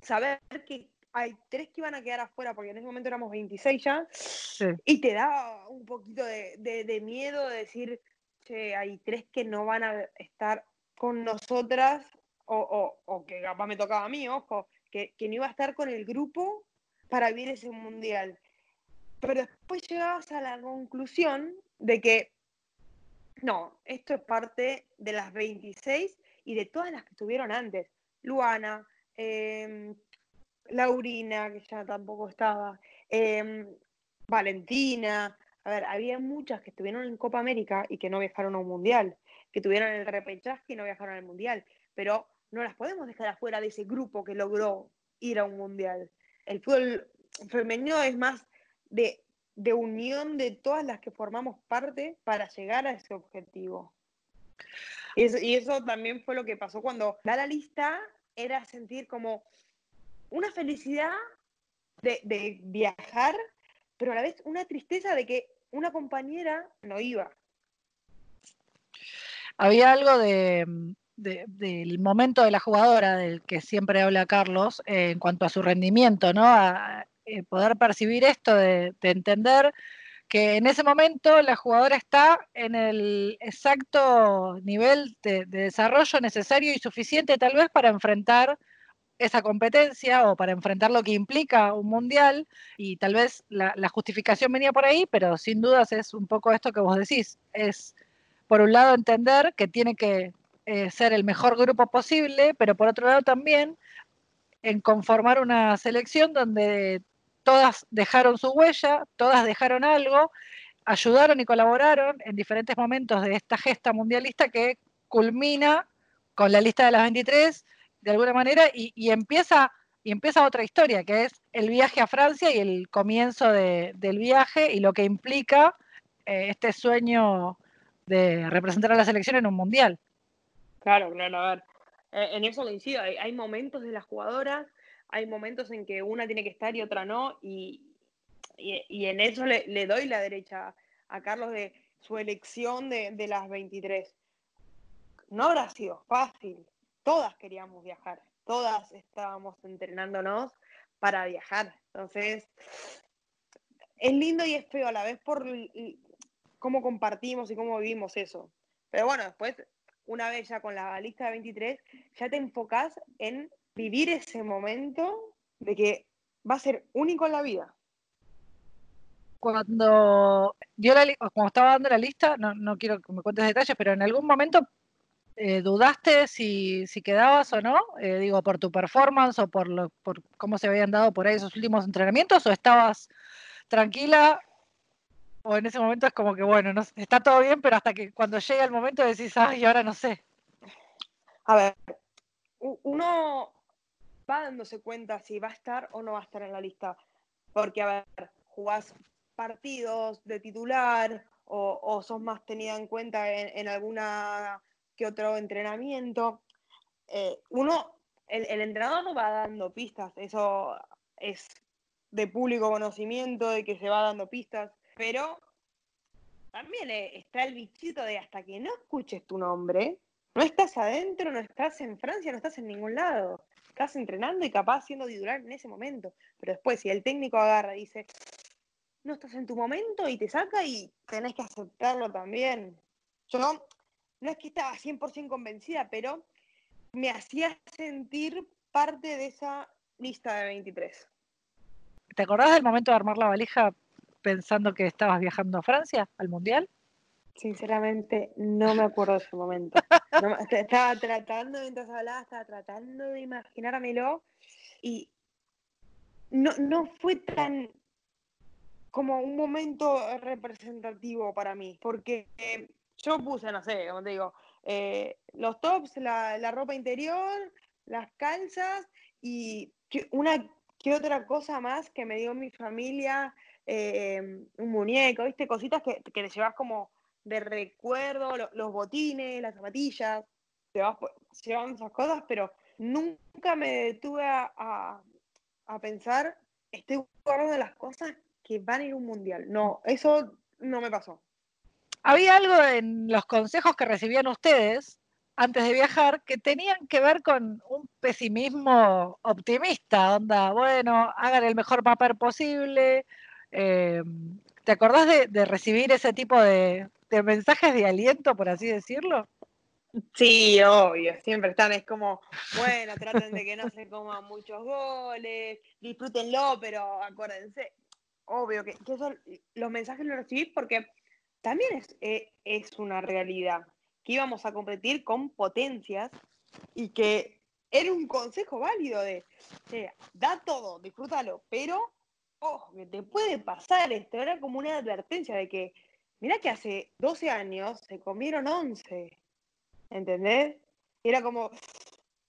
saber que hay tres que iban a quedar afuera, porque en ese momento éramos 26 ya, Sí. y te da un poquito de, de- de miedo de decir, che, hay tres que no van a estar con nosotras, o, o- o que capaz me tocaba a mí, ojo, que, que no iba a estar con el grupo para vivir ese mundial. Pero después llegabas a la conclusión de que, no, esto es parte de las 26 y de todas las que estuvieron antes. Luana, em, Laurina, que ya tampoco estaba, em, Valentina. A ver, había muchas que estuvieron en Copa América y que no viajaron a un mundial, que tuvieron el repechaje y no viajaron al mundial, pero no las podemos dejar afuera de ese grupo que logró ir a un mundial. El fútbol femenino es más de, de unión de todas las que formamos parte para llegar a ese objetivo. Y eso, también fue lo que pasó cuando la lista, era sentir como una felicidad de, viajar, pero a la vez una tristeza de que una compañera no iba. Había algo de, de- del momento de la jugadora, del que siempre habla Carlos, eh, en cuanto a su rendimiento, ¿no? A, eh, poder percibir esto, de entender que en ese momento la jugadora está en el exacto nivel de, de desarrollo necesario y suficiente tal vez para enfrentar esa competencia o para enfrentar lo que implica un mundial y tal vez la, la justificación venía por ahí, pero sin dudas es un poco esto que vos decís, es por un lado entender que tiene que eh, ser el mejor grupo posible, pero por otro lado también en conformar una selección donde todas dejaron su huella, todas dejaron algo, ayudaron y colaboraron en diferentes momentos de esta gesta mundialista que culmina con la lista de las 23 de alguna manera y, y empieza y empieza otra historia que es el viaje a Francia y el comienzo de, del viaje y lo que implica eh, este sueño de representar a la selección en un mundial. Claro, claro, a ver. eh, en eso coincido. Hay, hay momentos de las jugadoras, hay momentos en que una tiene que estar y otra no, y, y, y en eso le, le doy la derecha a Carlos de su elección de, de las 23. No habrá sido fácil. Todas queríamos viajar, todas estábamos entrenándonos para viajar. Entonces, es lindo y es feo a la vez por cómo compartimos y cómo vivimos eso. Pero bueno, después, una vez ya con la lista de 23, ya te enfocas en vivir ese momento de que va a ser único en la vida. Cuando dio la como estaba dando la lista, no, no quiero que me cuentes detalles, pero en algún momento eh, ¿dudaste si, si, quedabas o no? Eh, digo, por tu performance o por, lo, por cómo se habían dado por ahí esos últimos entrenamientos, o estabas tranquila, o en ese momento es como que, bueno, no, está todo bien, pero hasta que cuando llega el momento decís, ay, ahora no sé. A ver, uno va dándose cuenta si va a estar o no va a estar en la lista, porque, a ver, jugás partidos de titular o, sos más tenida en cuenta en alguna que otro entrenamiento. Eh, uno, el, entrenador no va dando pistas, eso es de público conocimiento, de que se va dando pistas, pero también eh, está el bichito de hasta que no escuches tu nombre, no estás adentro, no estás en Francia, no estás en ningún lado. Estás entrenando y capaz siendo titular en ese momento. Pero después, si el técnico agarra y dice, no estás en tu momento y te saca y tenés que aceptarlo también. Yo no es que estaba 100% convencida, pero me hacía sentir parte de esa lista de 23. ¿Te acordás del momento de armar la valija pensando que estabas viajando a Francia, al Mundial? Sinceramente, no me acuerdo de ese momento. estaba tratando, mientras hablaba, estaba tratando de imaginármelo y no, no fue tan como un momento representativo para mí, porque yo puse, no sé, como te digo, eh, los tops, la, ropa interior, las calzas y una que otra cosa más que me dio mi familia, eh, un muñeco, ¿viste? Cositas que, que llevas como de recuerdo, los botines, las zapatillas, llevando esas cosas, pero nunca me detuve a, a pensar, estoy guardando las cosas que van a ir a un mundial. No, eso no me pasó había algo en los consejos que recibían ustedes antes de viajar que tenían que ver con un pesimismo optimista, onda, bueno, hagan el mejor papel posible. Eh, ¿Te acordás de, recibir ese tipo de, mensajes de aliento, por así decirlo? Sí, obvio, siempre están, es como, bueno, traten de que no se coman muchos goles, disfrútenlo, pero acuérdense, obvio que, que los mensajes los recibí porque también es, eh, es una realidad que íbamos a competir con potencias y que era un consejo válido de, da todo, disfrútalo, pero, oh, te puede pasar esto, era como una advertencia de que, mira que hace 12 años se comieron 11, ¿entendés? Era como,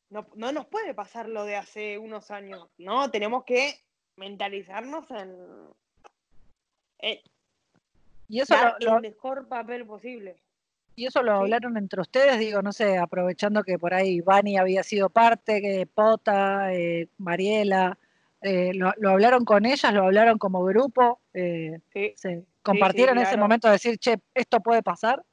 no, nos puede pasar lo de hace unos años, ¿no? Tenemos que mentalizarnos en, y eso lo, el mejor papel posible. Y eso lo hablaron entre ustedes, digo, no sé, aprovechando que por ahí Vani había sido parte, que Pota, eh, Mariela, eh, lo, hablaron con ellas, lo hablaron como grupo, eh, sí. compartieron ese momento de decir, che, esto puede pasar.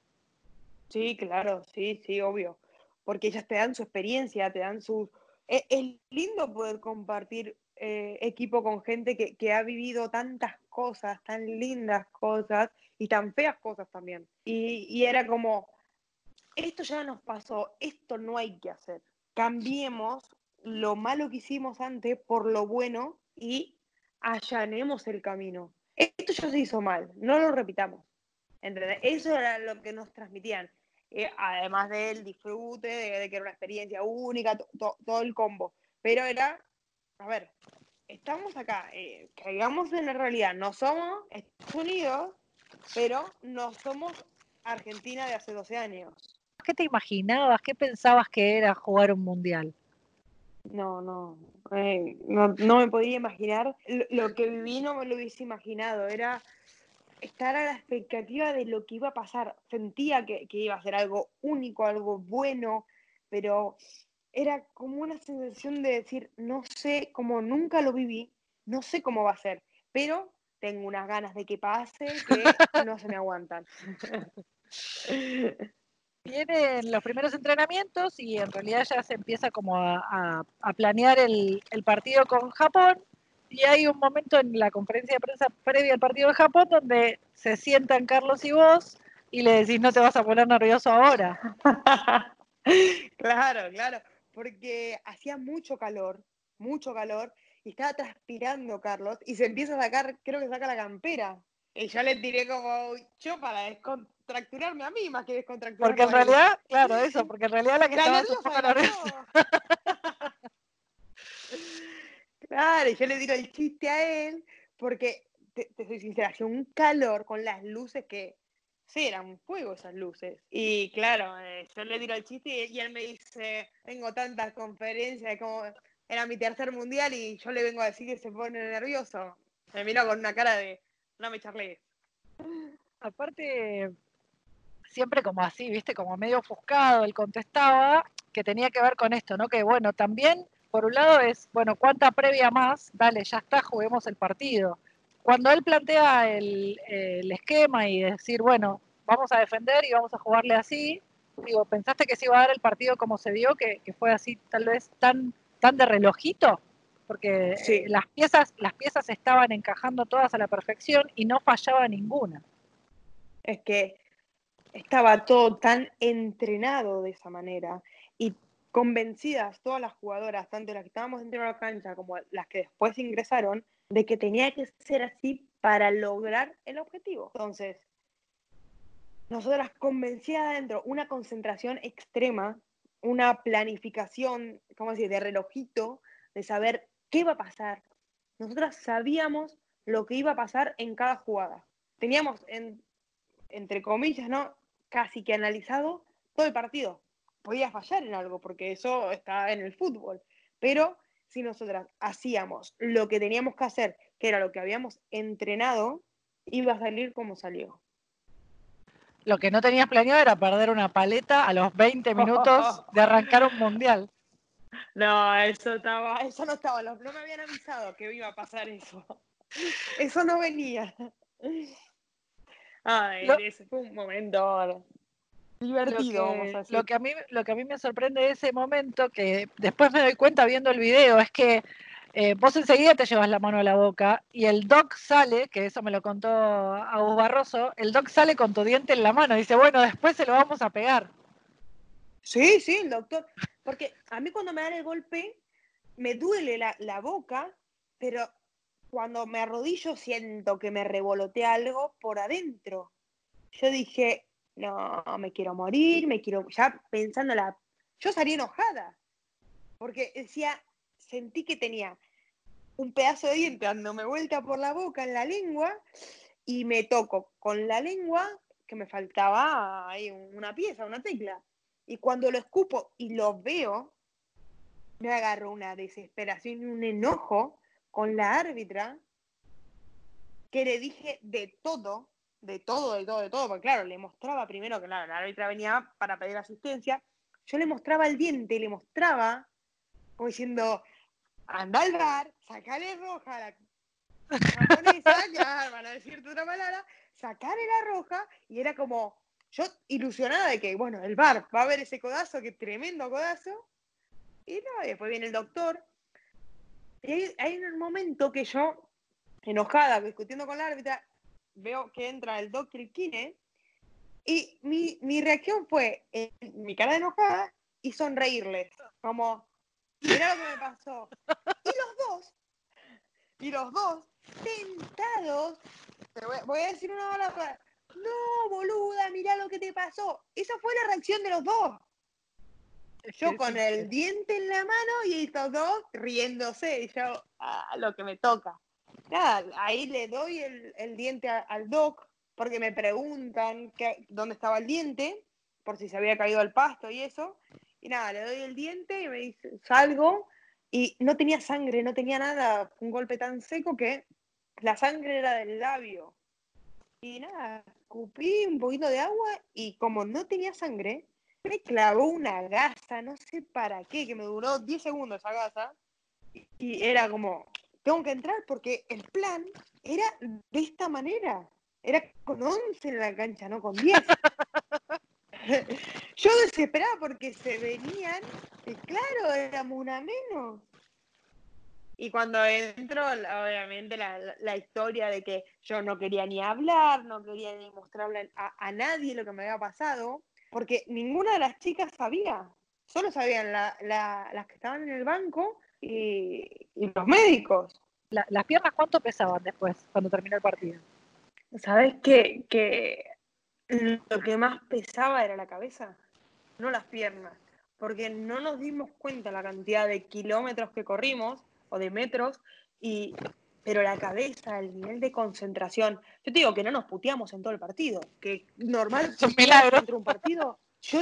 Sí, claro, sí, sí, obvio, porque ellas te dan su experiencia, te dan su... Es, es lindo poder compartir eh, equipo con gente que, ha vivido tantas cosas, tan lindas cosas y tan feas cosas también. Y, era como, esto ya nos pasó, esto no hay que hacer. Cambiemos lo malo que hicimos antes por lo bueno y allanemos el camino. Esto ya se hizo mal, no lo repitamos. Eso era lo que nos transmitían. Eh, además del disfrute, de, que era una experiencia única, todo el combo. Pero era a ver, estamos acá, eh, caigamos en la realidad, no somos Estados Unidos, pero no somos Argentina de hace 12 años. ¿Qué te imaginabas? ¿Qué pensabas que era jugar un mundial? No, no, eh, no, me podía imaginar. Lo, que viví no me lo hubiese imaginado. Era estar a la expectativa de lo que iba a pasar. Sentía que iba a ser algo único, algo bueno, pero era como una sensación de decir, no sé, como nunca lo viví, no sé cómo va a ser, pero tengo unas ganas de que pase que no se me aguantan. Vienen los primeros entrenamientos y en realidad ya se empieza como a, planear el, partido con Japón y hay un momento en la conferencia de prensa previa al partido de Japón donde se sientan Carlos y vos y le decís no te vas a poner nervioso ahora. claro, claro, porque hacía mucho calor, mucho calor, y estaba transpirando Carlos, y se empieza a sacar, creo que saca la campera. Y yo le tiré como yo para descontracturarme a mí más que descontracturarme. Porque en realidad, claro, eso, porque en realidad la que estaba un poco nerviosa. claro, y yo le tiro el chiste a él, porque te, te soy sincera, hacía un calor con las luces que Sí, eran fuego esas luces. Y claro, eh, yo le tiro el chiste y, él me dice, tengo tantas conferencias, como era mi tercer mundial y yo le vengo a decir que se pone nervioso. Me miró con una cara de, no me charles. Aparte, siempre como así, viste, como medio ofuscado, él contestaba que tenía que ver con esto, ¿no? Que bueno, también, por un lado es, bueno, ¿cuánta previa más? Dale, ya está, juguemos el partido cuando él plantea el, esquema y decir, bueno, vamos a defender y vamos a jugarle así, digo, ¿pensaste que se iba a dar el partido como se dio, que, fue así tal vez tan, tan de relojito? Porque eh, las, piezas, las piezas estaban encajando todas a la perfección y no fallaba ninguna. Es que estaba todo tan entrenado de esa manera y convencidas todas las jugadoras, tanto las que estábamos dentro de la cancha como las que después ingresaron, de que tenía que ser así para lograr el objetivo. Entonces, nosotras convencidas adentro, una concentración extrema, una planificación, ¿cómo decir?, de relojito, de saber qué va a pasar. Nosotras sabíamos lo que iba a pasar en cada jugada. Teníamos, entre comillas, ¿no? Casi que analizado todo el partido. Podía fallar en algo, porque eso está en el fútbol. Pero si nosotras hacíamos lo que teníamos que hacer, que era lo que habíamos entrenado, iba a salir como salió. Lo que no tenías planeado era perder una paleta a los 20 minutos de arrancar un mundial. No, eso estaba, eso no estaba, no me habían avisado que iba a pasar eso. Eso no venía. Ay, ese fue un momento divertido, lo que, Lo que, a mí, lo que a mí me sorprende de ese momento, que después me doy cuenta viendo el video, es que eh, vos enseguida te llevas la mano a la boca y el doc sale, que eso me lo contó Agus Barroso, el doc sale con tu diente en la mano y dice, bueno, después se lo vamos a pegar. Sí, sí, el doctor. Porque a mí cuando me dan el golpe, me duele la, la boca, pero cuando me arrodillo siento que me revolotea algo por adentro. Yo dije, no, me quiero morir, me quiero, ya pensando la, yo salí enojada, porque decía, sentí que tenía un pedazo de diente dándome vuelta por la boca, en la lengua, y me toco con la lengua que me faltaba ahí una pieza, una tecla. Y cuando lo escupo y lo veo, me agarro una desesperación y un enojo con la árbitra que le dije de todo, de todo, de todo, de todo, porque claro, le mostraba primero que la árbitra venía para pedir asistencia, yo le mostraba el diente, le mostraba como diciendo, anda al bar, sacale roja a la japonesa, van a decirte otra palabra, sacale la roja, y era como, yo ilusionada de que, bueno, el bar va a ver ese codazo, que tremendo codazo, y no, después viene el doctor, y hay, hay un momento que yo, enojada, discutiendo con la árbitra, veo que entra el doctor Kine, y mi, mi reacción fue mi cara enojada y sonreírles, como, mira lo que me pasó. Y los dos, y los dos, tentados, voy, a decir una palabra, no, boluda, mira lo que te pasó. Esa fue la reacción de los dos. Yo con el diente en la mano y estos dos riéndose, y yo, ah, lo que me toca nada, ahí le doy el, diente al doc porque me preguntan dónde estaba el diente, por si se había caído al pasto y eso. Y nada, le doy el diente y me dice, salgo y no tenía sangre, no tenía nada, un golpe tan seco que la sangre era del labio. Y nada, cupí un poquito de agua y como no tenía sangre, me clavó una gasa, no sé para qué, que me duró 10 segundos esa gasa. Y era como, tengo que entrar porque el plan era de esta manera. Era con 11 en la cancha, no con 10. Yo desesperaba porque se venían, y claro, éramos una menos. Y cuando entro, obviamente la, historia de que yo no quería ni hablar, no quería ni mostrarle a, nadie lo que me había pasado, porque ninguna de las chicas sabía, solo sabían las que estaban en el banco y, los médicos. ¿Las piernas cuánto pesaban después, cuando terminó el partido? ¿Sabes qué? Que lo que más pesaba era la cabeza, no las piernas, porque no nos dimos cuenta la cantidad de kilómetros que corrimos o de metros, y, pero la cabeza, el nivel de concentración. Yo te digo que no nos puteamos en todo el partido, que normal es un milagro. Entre un partido, yo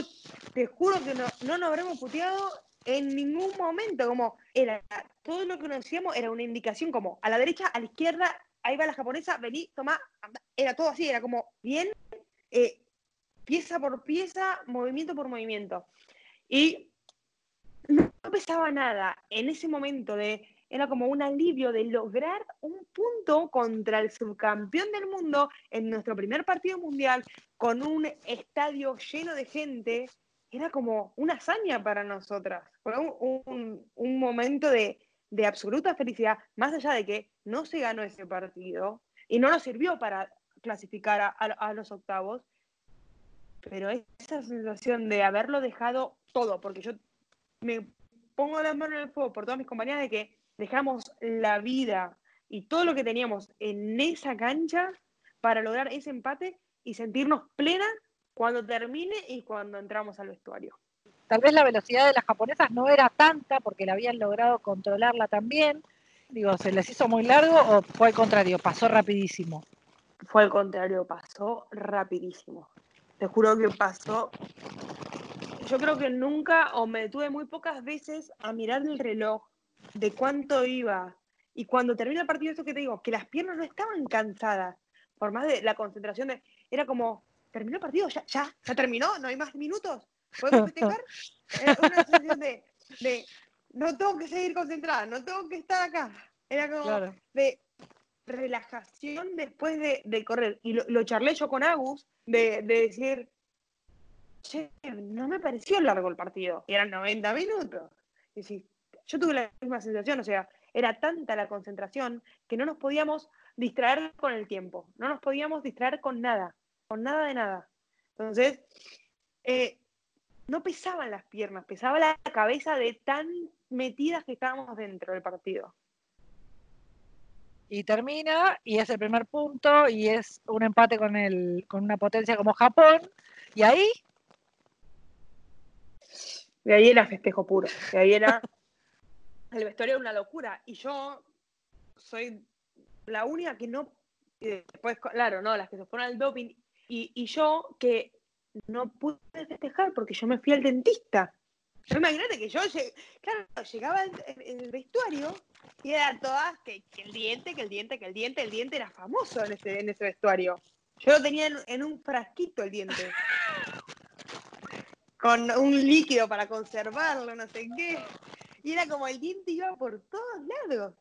te juro que no, no nos habremos puteado en ningún momento, como era todo lo que conocíamos era una indicación como a la derecha, a la izquierda, ahí va la japonesa, vení, toma, era todo así, era como bien eh, pieza por pieza, movimiento por movimiento. Y no pesaba nada en ese momento de era como un alivio de lograr un punto contra el subcampeón del mundo en nuestro primer partido mundial con un estadio lleno de gente. Era como una hazaña para nosotras. Fue un, momento de, absoluta felicidad, más allá de que no se ganó ese partido y no nos sirvió para clasificar a los octavos, pero esa sensación de haberlo dejado todo, porque yo me pongo las manos en el fuego por todas mis compañeras de que dejamos la vida y todo lo que teníamos en esa cancha para lograr ese empate y sentirnos plenas cuando termine y cuando entramos al vestuario. Tal vez la velocidad de las japonesas no era tanta porque la habían logrado controlarla también. Digo, ¿se les hizo muy largo o fue al contrario, pasó rapidísimo? Fue al contrario, pasó rapidísimo. Te juro que pasó. Yo creo que nunca, o me detuve muy pocas veces a mirar el reloj de cuánto iba. Y cuando termina el partido, esto que te digo, que las piernas no estaban cansadas, por más de la concentración de. Era como, terminó el partido, ya, ya, ya terminó, no hay más minutos. ¿Podemos festejar? Era una sensación de, de, no tengo que seguir concentrada, no tengo que estar acá. Era como de relajación después de, correr. Y lo, charlé yo con Agus, de, decir, che, no me pareció largo el partido. Y eran 90 minutos. Y sí, yo tuve la misma sensación, o sea, era tanta la concentración que no nos podíamos distraer con el tiempo, no nos podíamos distraer con nada, con nada de nada. Entonces, eh, no pesaban las piernas, pesaba la cabeza de tan metidas que estábamos dentro del partido y termina y es el primer punto y es un empate con el con una potencia como Japón y ahí de ahí era festejo puro de ahí era el vestuario era una locura y yo soy la única que no después claro no las que se fueron al doping y, y yo que no pude festejar porque yo me fui al dentista imagínate que yo claro, llegaba en, el vestuario y era todas que, el diente, que el diente, que el diente, el diente era famoso en ese, en ese vestuario. Yo lo tenía en, un frasquito el diente. Con un líquido para conservarlo, no sé qué. Y era como el diente iba por todos lados.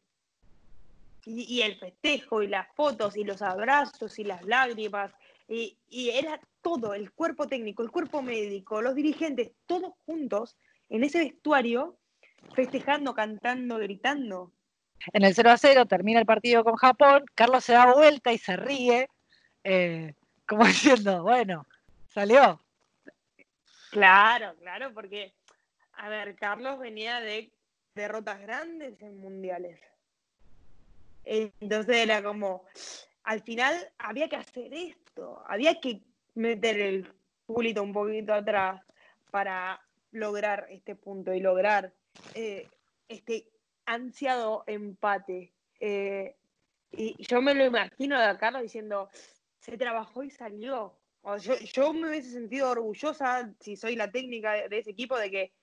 Y, y el festejo, y las fotos, y los abrazos, y las lágrimas. Y, y era todo, el cuerpo técnico, el cuerpo médico, los dirigentes, todos juntos en ese vestuario festejando, cantando, gritando. En el 0 a 0 termina el partido con Japón, Carlos se da vuelta y se ríe, eh, como diciendo, bueno, salió. Claro, claro, porque, a ver, Carlos venía de derrotas grandes en mundiales. Entonces era como, al final había que hacer esto, había que meter el culito un poquito atrás para lograr este punto y lograr eh, este ansiado empate. Eh, y yo me lo imagino de Carlos diciendo, se trabajó y salió. O yo, yo, me hubiese sentido orgullosa, si soy la técnica de, ese equipo, de que,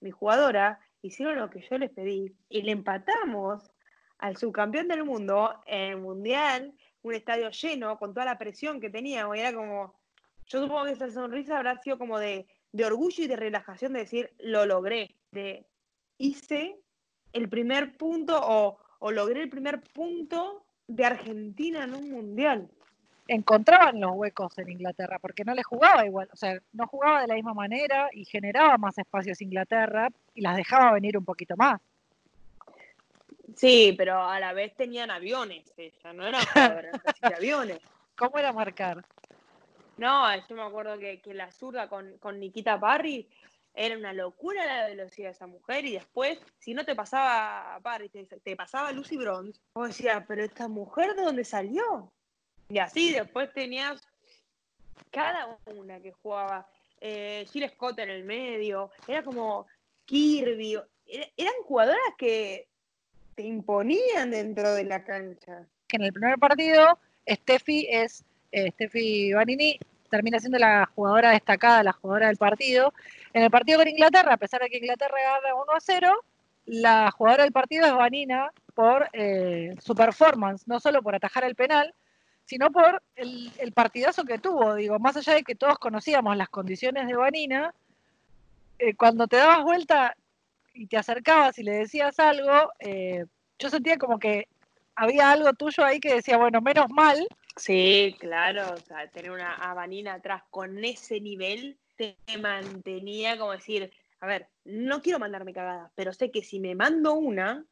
mi jugadora hicieron lo que yo les pedí y le empatamos al subcampeón del mundo en el Mundial, un estadio lleno, con toda la presión que teníamos. Era como, yo supongo que esa sonrisa habrá sido como de, de orgullo y de relajación de decir, lo logré, de hice el primer punto o, logré el primer punto de Argentina en un mundial. Encontraban los huecos en Inglaterra, porque no les jugaba igual, o sea, no jugaba de la misma manera y generaba más espacios Inglaterra y las dejaba venir un poquito más. Sí, pero a la vez tenían aviones, ella, no era aviones. ¿Cómo era marcar? No, yo me acuerdo que, que la zurda con, con Nikita Parry era una locura la velocidad de esa mujer y después, si no te pasaba Parry, te, te pasaba Lucy Bronze, vos decías, pero esta mujer de dónde salió? Y así después tenías cada una que jugaba, eh, Jill Scott en el medio, era como Kirby, eran jugadoras que te imponían dentro de la cancha. En el primer partido, Steffi es, eh, Steffi Vanini termina siendo la jugadora destacada, la jugadora del partido. En el partido con Inglaterra, a pesar de que Inglaterra gana 1 a 0, la jugadora del partido es Vanina por eh, su performance, no solo por atajar el penal, sino por el, partidazo que tuvo. Digo, más allá de que todos conocíamos las condiciones de Vanina, eh, cuando te dabas vuelta y te acercabas y le decías algo, eh, yo sentía como que había algo tuyo ahí que decía, bueno, menos mal. Sí, claro, o sea, tener una Vanina atrás con ese nivel te mantenía como decir, a ver, no quiero mandarme cagada, pero sé que si me mando una,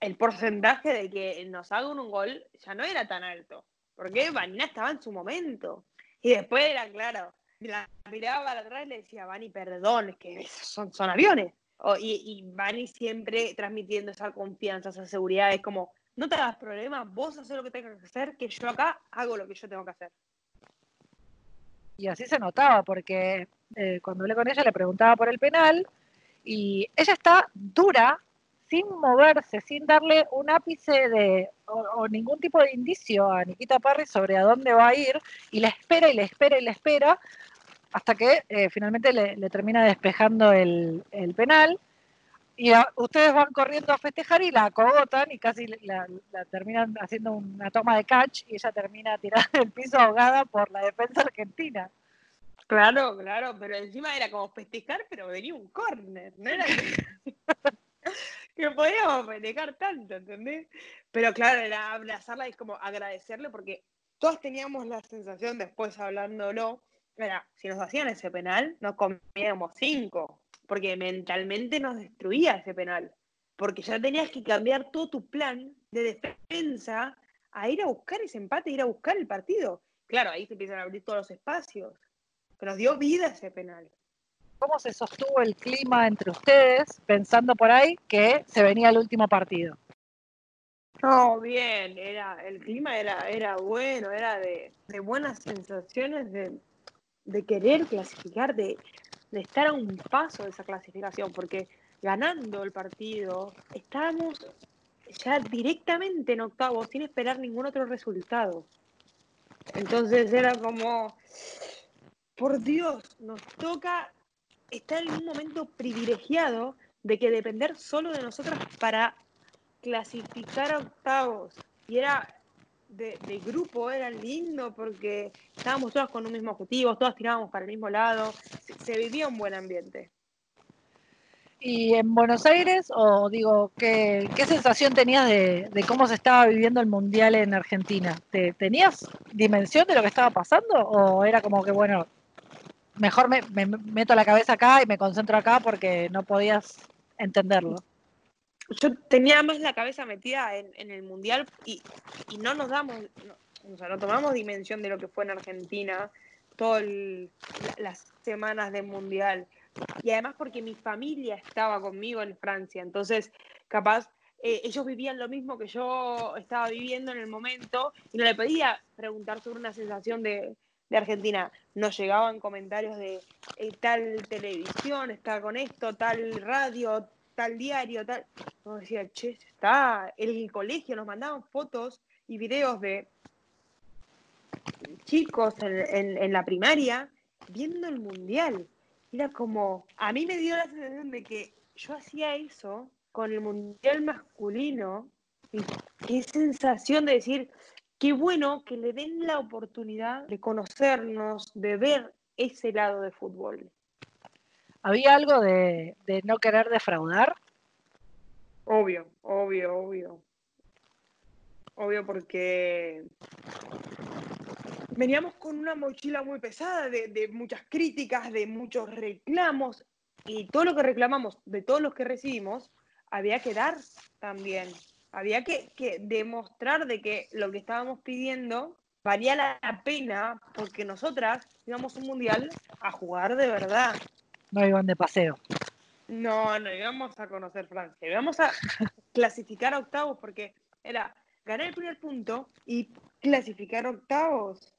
el porcentaje de que nos hagan un gol ya no era tan alto, porque Vanina estaba en su momento. Y después era claro, la miraba para atrás y le decía, Vani, perdón, es que son, son aviones. y, y Vani siempre transmitiendo esa confianza, esa seguridad, es como, no te hagas problemas, vos haces lo que tengas que hacer, que yo acá hago lo que yo tengo que hacer. Y así se notaba, porque eh, cuando hablé con ella le preguntaba por el penal y ella está dura, sin moverse, sin darle un ápice de o, ningún tipo de indicio a Nikita Parry sobre a dónde va a ir y la espera y la espera y la espera hasta que eh, finalmente le, termina despejando el, penal y ustedes van corriendo a festejar y la acogotan y casi la, terminan haciendo una toma de catch y ella termina tirada del piso ahogada por la defensa argentina. Claro, claro, pero encima era como festejar, pero venía un córner, no era que, podíamos festejar tanto, ¿entendés? Pero claro, era abrazarla y como agradecerle porque todos teníamos la sensación después hablándolo, era, si nos hacían ese penal, nos comíamos cinco, porque mentalmente nos destruía ese penal, porque ya tenías que cambiar todo tu plan de defensa a ir a buscar ese empate, ir a buscar el partido. Claro, ahí se empiezan a abrir todos los espacios que nos dio vida ese penal. ¿Cómo se sostuvo el clima entre ustedes, pensando por ahí que se venía el último partido? No, bien, era, el clima era, era bueno, era de, buenas sensaciones de, querer clasificar, de, de, estar a un paso de esa clasificación, porque ganando el partido estábamos ya directamente en octavo, sin esperar ningún otro resultado. Entonces era como, por Dios, nos toca estar en un momento privilegiado de que depender solo de nosotras para clasificar a octavos. Y era de, grupo, era lindo porque estábamos todas con un mismo objetivo, todas tirábamos para el mismo lado, se, vivía un buen ambiente. ¿Y en Buenos Aires, o digo, qué, sensación tenías de, de, cómo se estaba viviendo el Mundial en Argentina? ¿Te, ¿Tenías dimensión de lo que estaba pasando? ¿O era como que, bueno, mejor me, meto la cabeza acá y me concentro acá porque no podías entenderlo. Yo tenía más la cabeza metida en, el mundial y, no nos damos, o sea, no tomamos dimensión de lo que fue en Argentina todas las semanas de mundial. Y además porque mi familia estaba conmigo en Francia, entonces capaz eh, ellos vivían lo mismo que yo estaba viviendo en el momento y no le podía preguntar sobre una sensación de, de Argentina. Nos llegaban comentarios de eh, tal televisión está con esto, tal radio, tal diario, tal. Nos decía, che, está. El colegio nos mandaban fotos y videos de chicos en, la primaria viendo el mundial. Era como, a mí me dio la sensación de que yo hacía eso con el mundial masculino. Y qué sensación de decir, qué bueno que le den la oportunidad de conocernos, de ver ese lado de fútbol. ¿Había algo de, no querer defraudar? Obvio, obvio, obvio. Obvio porque veníamos con una mochila muy pesada de, de, muchas críticas, de muchos reclamos, y todo lo que reclamamos de todos los que recibimos, había que dar también. Había que, que demostrar de que lo que estábamos pidiendo valía la pena porque nosotras íbamos a un mundial a jugar de verdad. No iban de paseo. No, no íbamos a conocer Francia, íbamos a clasificar a octavos porque era ganar el primer punto y clasificar octavos.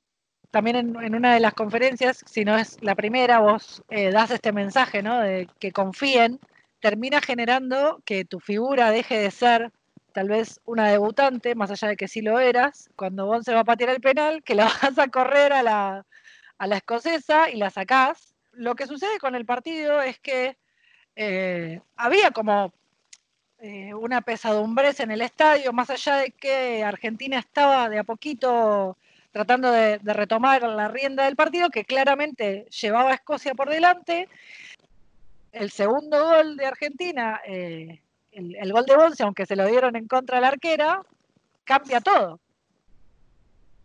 También en, en, una de las conferencias, si no es la primera, vos eh, das este mensaje, ¿no? De que confíen, termina generando que tu figura deje de ser tal vez una debutante, más allá de que sí lo eras, cuando vos se va a patear el penal, que la vas a correr a la, a la escocesa y la sacás. Lo que sucede con el partido es que eh, había como eh, una pesadumbre en el estadio, más allá de que Argentina estaba de a poquito tratando de, de, retomar la rienda del partido, que claramente llevaba a Escocia por delante. El segundo gol de Argentina, eh, el, gol de Bonce, aunque se lo dieron en contra de la arquera, cambia todo.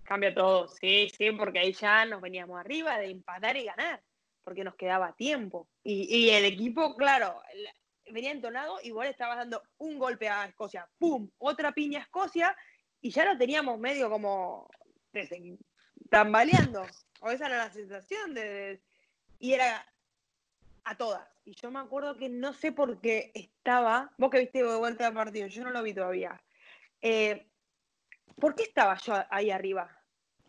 Cambia todo, sí, sí, porque ahí ya nos veníamos arriba de empatar y ganar, porque nos quedaba tiempo. Y, y el equipo, claro, venía entonado, igual estaba dando un golpe a Escocia, ¡pum! Otra piña a Escocia, y ya lo teníamos medio como tambaleando. O esa era la sensación de, Y era a todas. Y yo me acuerdo que no sé por qué estaba. Vos que viste de vuelta al partido, yo no lo vi todavía. Eh, ¿Por qué estaba yo ahí arriba?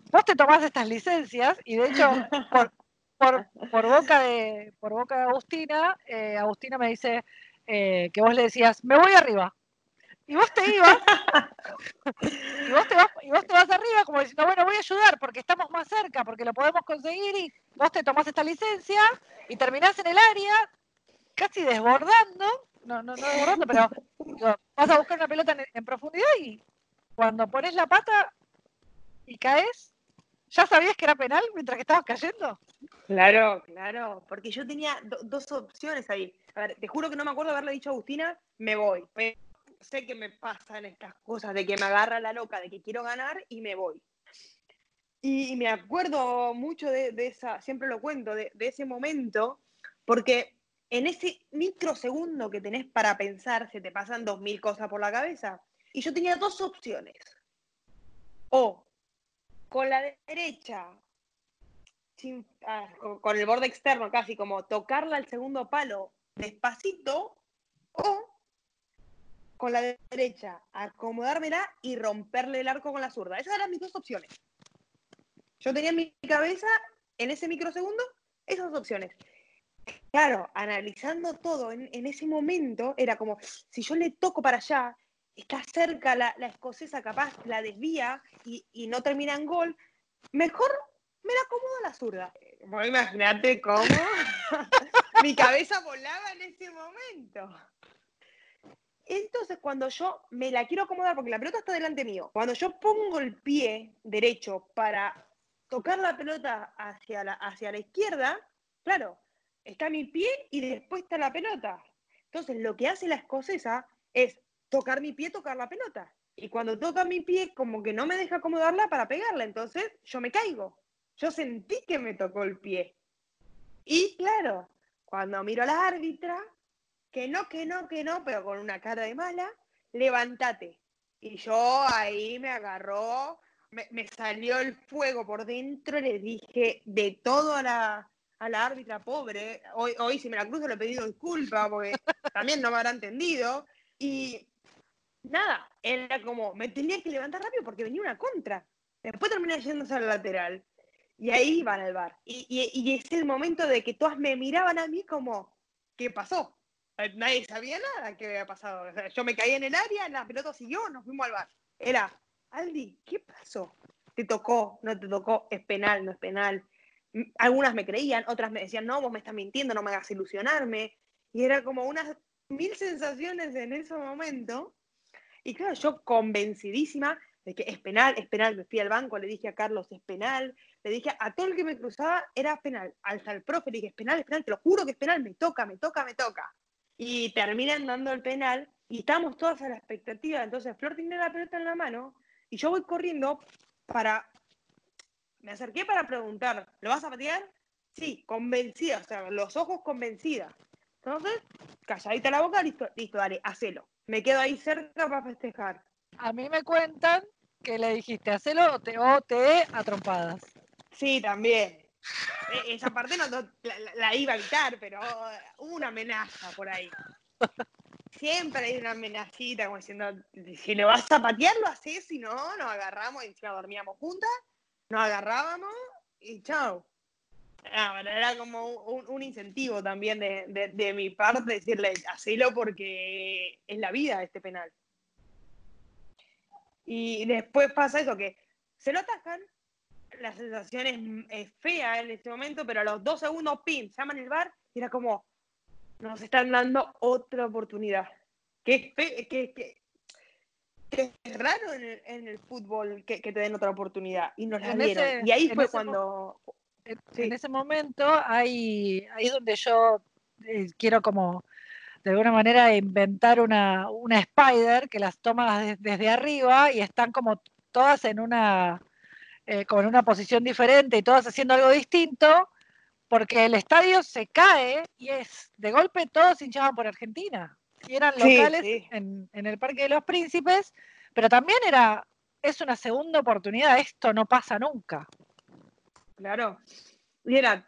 Vos te tomás estas licencias y de hecho, por, por, por boca, de, por boca de Agustina, eh, Agustina me dice eh, que vos le decías, me voy arriba. Y vos te ibas, y, vos te vas, y vos te vas arriba como diciendo, bueno, voy a ayudar porque estamos más cerca, porque lo podemos conseguir y vos te tomás esta licencia y terminás en el área casi desbordando, no, no, no desbordando, pero vas a buscar una pelota en, profundidad y cuando pones la pata y caes, ¿ya sabías que era penal mientras que estabas cayendo? Claro, claro, porque yo tenía do dos opciones ahí. A ver, te juro que no me acuerdo haberle dicho a Agustina, me voy. Pero sé que me pasan estas cosas de que me agarra la loca, de que quiero ganar y me voy. Y me acuerdo mucho de, de esa, siempre lo cuento, de, de, ese momento, porque en ese microsegundo que tenés para pensar, se te pasan dos mil cosas por la cabeza. Y yo tenía dos opciones. O con la derecha, ah, con el borde externo casi, como tocarla al segundo palo despacito, o con la derecha, acomodármela y romperle el arco con la zurda. Esas eran mis dos opciones. Yo tenía en mi cabeza, en ese microsegundo, esas opciones. Claro, analizando todo en, en, ese momento, era como, si yo le toco para allá, está cerca la, la escocesa, capaz la desvía y, y, no termina en gol, mejor me la acomodo a la zurda. Bueno, imagínate cómo mi cabeza volaba en ese momento. Entonces, cuando yo me la quiero acomodar, porque la pelota está delante mío, cuando yo pongo el pie derecho para tocar la pelota hacia la, hacia la izquierda, claro, está mi pie y después está la pelota. Entonces, lo que hace la escocesa es tocar mi pie, tocar la pelota. Y cuando toca mi pie, como que no me deja acomodarla para pegarla. Entonces, yo me caigo. Yo sentí que me tocó el pie. Y claro, cuando miro a la árbitra, que no, que no, que no, pero con una cara de mala, levántate. Y yo ahí me agarró, me, me, salió el fuego por dentro, le dije de todo a la, a la árbitra pobre. Hoy, hoy si me la cruzo le he pedido disculpas porque también no me habrá entendido. Y nada, era como, me tenía que levantar rápido porque venía una contra. Después terminé yéndose al lateral. Y ahí iban al bar. Y, y, y, es el momento de que todas me miraban a mí como, ¿qué pasó? Nadie sabía nada que había pasado. O sea, yo me caí en el área, la pelota siguió, nos fuimos al bar. Era, Aldi, ¿qué pasó? ¿Te tocó? ¿No te tocó? ¿Es penal? ¿No es penal? Algunas me creían, otras me decían, no, vos me estás mintiendo, no me hagas ilusionarme. Y era como unas mil sensaciones en ese momento. Y claro, yo convencidísima de que es penal, es penal, me fui al banco, le dije a Carlos, es penal, le dije a todo el que me cruzaba, era penal. Hasta el profe le dije, es penal, es penal, te lo juro que es penal, me toca, me toca, me toca. Y terminan dando el penal y estamos todas a la expectativa. Entonces Flor tiene la pelota en la mano y yo voy corriendo para... Me acerqué para preguntar, ¿lo vas a patear? Sí, convencida, o sea, los ojos convencida. Entonces, calladita la boca, listo, listo, dale, hacelo. Me quedo ahí cerca para festejar. A mí me cuentan que le dijiste, hacelo o te, o te a trompadas. Sí, también. E, esa parte no, la, iba a evitar, pero hubo una amenaza por ahí. Siempre hay una amenacita como diciendo, si no vas a patear, lo haces, si no, nos agarramos y encima dormíamos juntas, nos agarrábamos y chao. Ah, era como un, incentivo también de, mi parte decirle, hacelo porque es la vida este penal. Y después pasa eso, que se lo atacan, la sensación es, fea en este momento, pero a los dos segundos, pim, llaman el bar y era como, nos están dando otra oportunidad. Que es, que, es raro en el, fútbol que, te den otra oportunidad. Y nos la dieron. y ahí fue cuando... En, ese momento, ahí, ahí donde yo eh, quiero como de alguna manera inventar una, una spider que las toma desde arriba y están como todas en una, eh, como en una posición diferente y todas haciendo algo distinto, porque el estadio se cae y es de golpe todos hinchaban por Argentina. Y eran locales En, en, el Parque de los Príncipes, pero también era, es una segunda oportunidad, esto no pasa nunca. Claro. Y era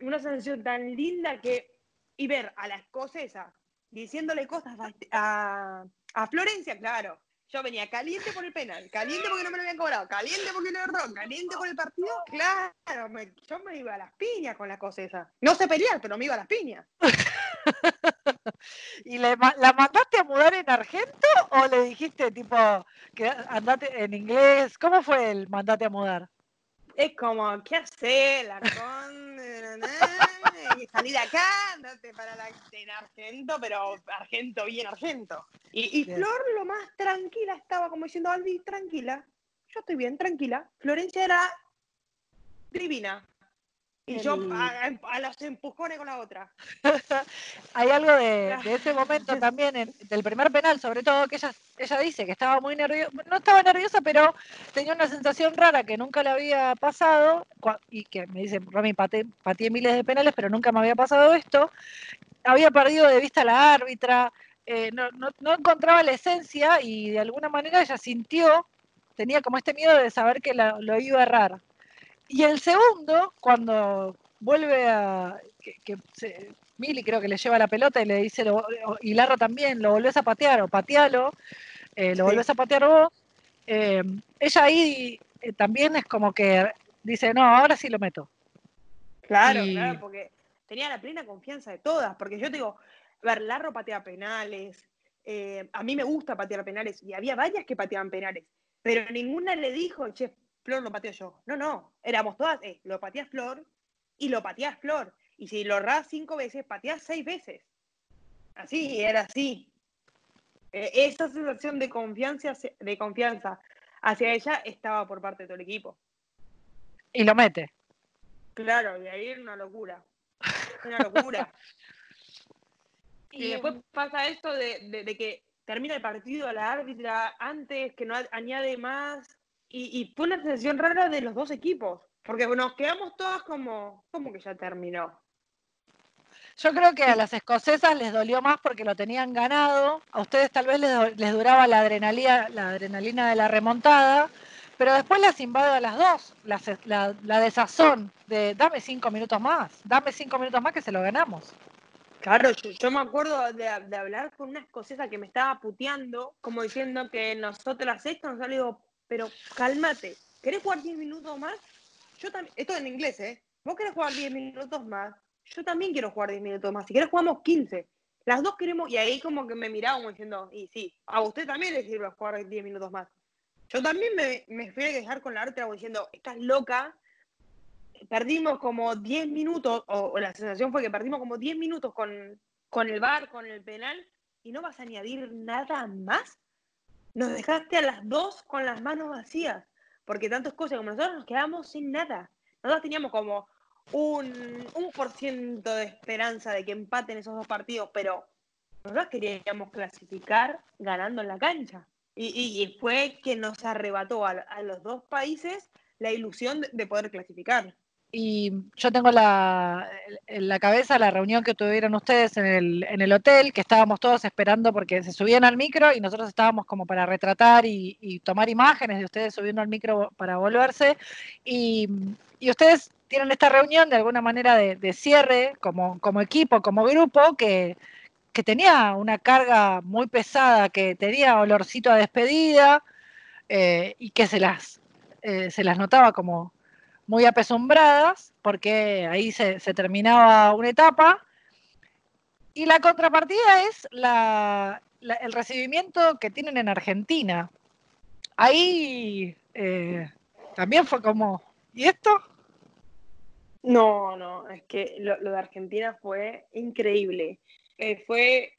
una sensación tan linda que, y ver a la escocesa diciéndole cosas a, a, Florencia, claro. Yo venía caliente por el penal, caliente porque no me lo habían cobrado, caliente porque no erró, caliente por el partido, claro, yo me iba a las piñas con la cosa esa. No sé pelear, pero me iba a las piñas. ¿Y la mandaste a mudar en Argento o le dijiste tipo que andate en inglés? ¿Cómo fue el mandate a mudar? Es como, ¿qué hacer? La con... salir de acá, andate para la, en Argento, pero Argento bien Argento. Y, y Flor lo más tranquila estaba como diciendo, Albi, tranquila, yo estoy bien, tranquila. Florencia era divina. Y yo a, los empujones con la otra. Hay algo de, ese momento también, del primer penal, sobre todo, que ella, ella dice que estaba muy nerviosa, no estaba nerviosa, pero tenía una sensación rara que nunca le había pasado, y que me dice, Rami, pateé, miles de penales, pero nunca me había pasado esto. Había perdido de vista a la árbitra, eh, no, no encontraba la esencia y de alguna manera ella sintió, tenía como este miedo de saber que lo iba a errar y el segundo, cuando vuelve a. que, Mili creo que le lleva la pelota y le dice, y Larra también, lo volvés a patear o patealo, eh, lo volvés a patear vos. Eh, ella ahí eh, también es como que dice, no, ahora sí lo meto. Claro, claro, porque tenía la plena confianza de todas, porque yo te digo, a ver, Larro patea penales, a mí me gusta patear penales, y había varias que pateaban penales, pero ninguna le dijo, che, Flor lo pateo yo. No, no, éramos todas, eh, lo pateas Flor y lo pateas Flor. Y si lo errás cinco veces, pateas seis veces. Así, era así. E, esa sensación de confianza, de confianza hacia ella estaba por parte de todo el equipo. Y lo mete. Claro, y ahí era una locura. Una locura. y, después pasa esto de, de, que termina el partido a la árbitra antes, que no añade más, y, fue una sensación rara de los dos equipos, porque nos quedamos todas como, como que ya terminó. Yo creo que a las escocesas les dolió más porque lo tenían ganado, a ustedes tal vez les, duraba la adrenalina, la adrenalina de la remontada, pero después las invade a las dos, la, la, desazón de dame cinco minutos más, dame cinco minutos más que se lo ganamos. Claro, yo, me acuerdo de, hablar con una escocesa que me estaba puteando, como diciendo que nosotras esto nos salió pero cálmate. ¿Querés jugar 10 minutos más? Yo también, esto en inglés, ¿eh? Vos querés jugar 10 minutos más, yo también quiero jugar 10 minutos más. Si querés jugamos 15. Las dos queremos, y ahí como que me mirábamos diciendo, y sí, a usted también le sirve jugar 10 minutos más. Yo también me, me fui a quejar con la otra diciendo, estás loca, perdimos como 10 minutos, o, la sensación fue que perdimos como 10 minutos con, con el bar, con el penal, y no vas a añadir nada más nos dejaste a las dos con las manos vacías, porque tantas cosas como nosotros nos quedamos sin nada. Nosotros teníamos como un, un por ciento de esperanza de que empaten esos dos partidos, pero nosotros queríamos clasificar ganando en la cancha. Y, fue que nos arrebató a, los dos países la ilusión de, poder clasificar. Y yo tengo la, en la cabeza la reunión que tuvieron ustedes en el, en el hotel, que estábamos todos esperando porque se subían al micro y nosotros estábamos como para retratar y, tomar imágenes de ustedes subiendo al micro para volverse. Y, y ustedes tienen esta reunión de alguna manera de, cierre como, como, equipo, como grupo, que, que, tenía una carga muy pesada, que tenía olorcito a despedida eh, y que se las, eh, se las notaba como muy apesumbradas, porque ahí se, terminaba una etapa. Y la contrapartida es la, el recibimiento que tienen en Argentina. Ahí eh, también fue como, ¿y esto? No, no, es que lo, de Argentina fue increíble. Eh, fue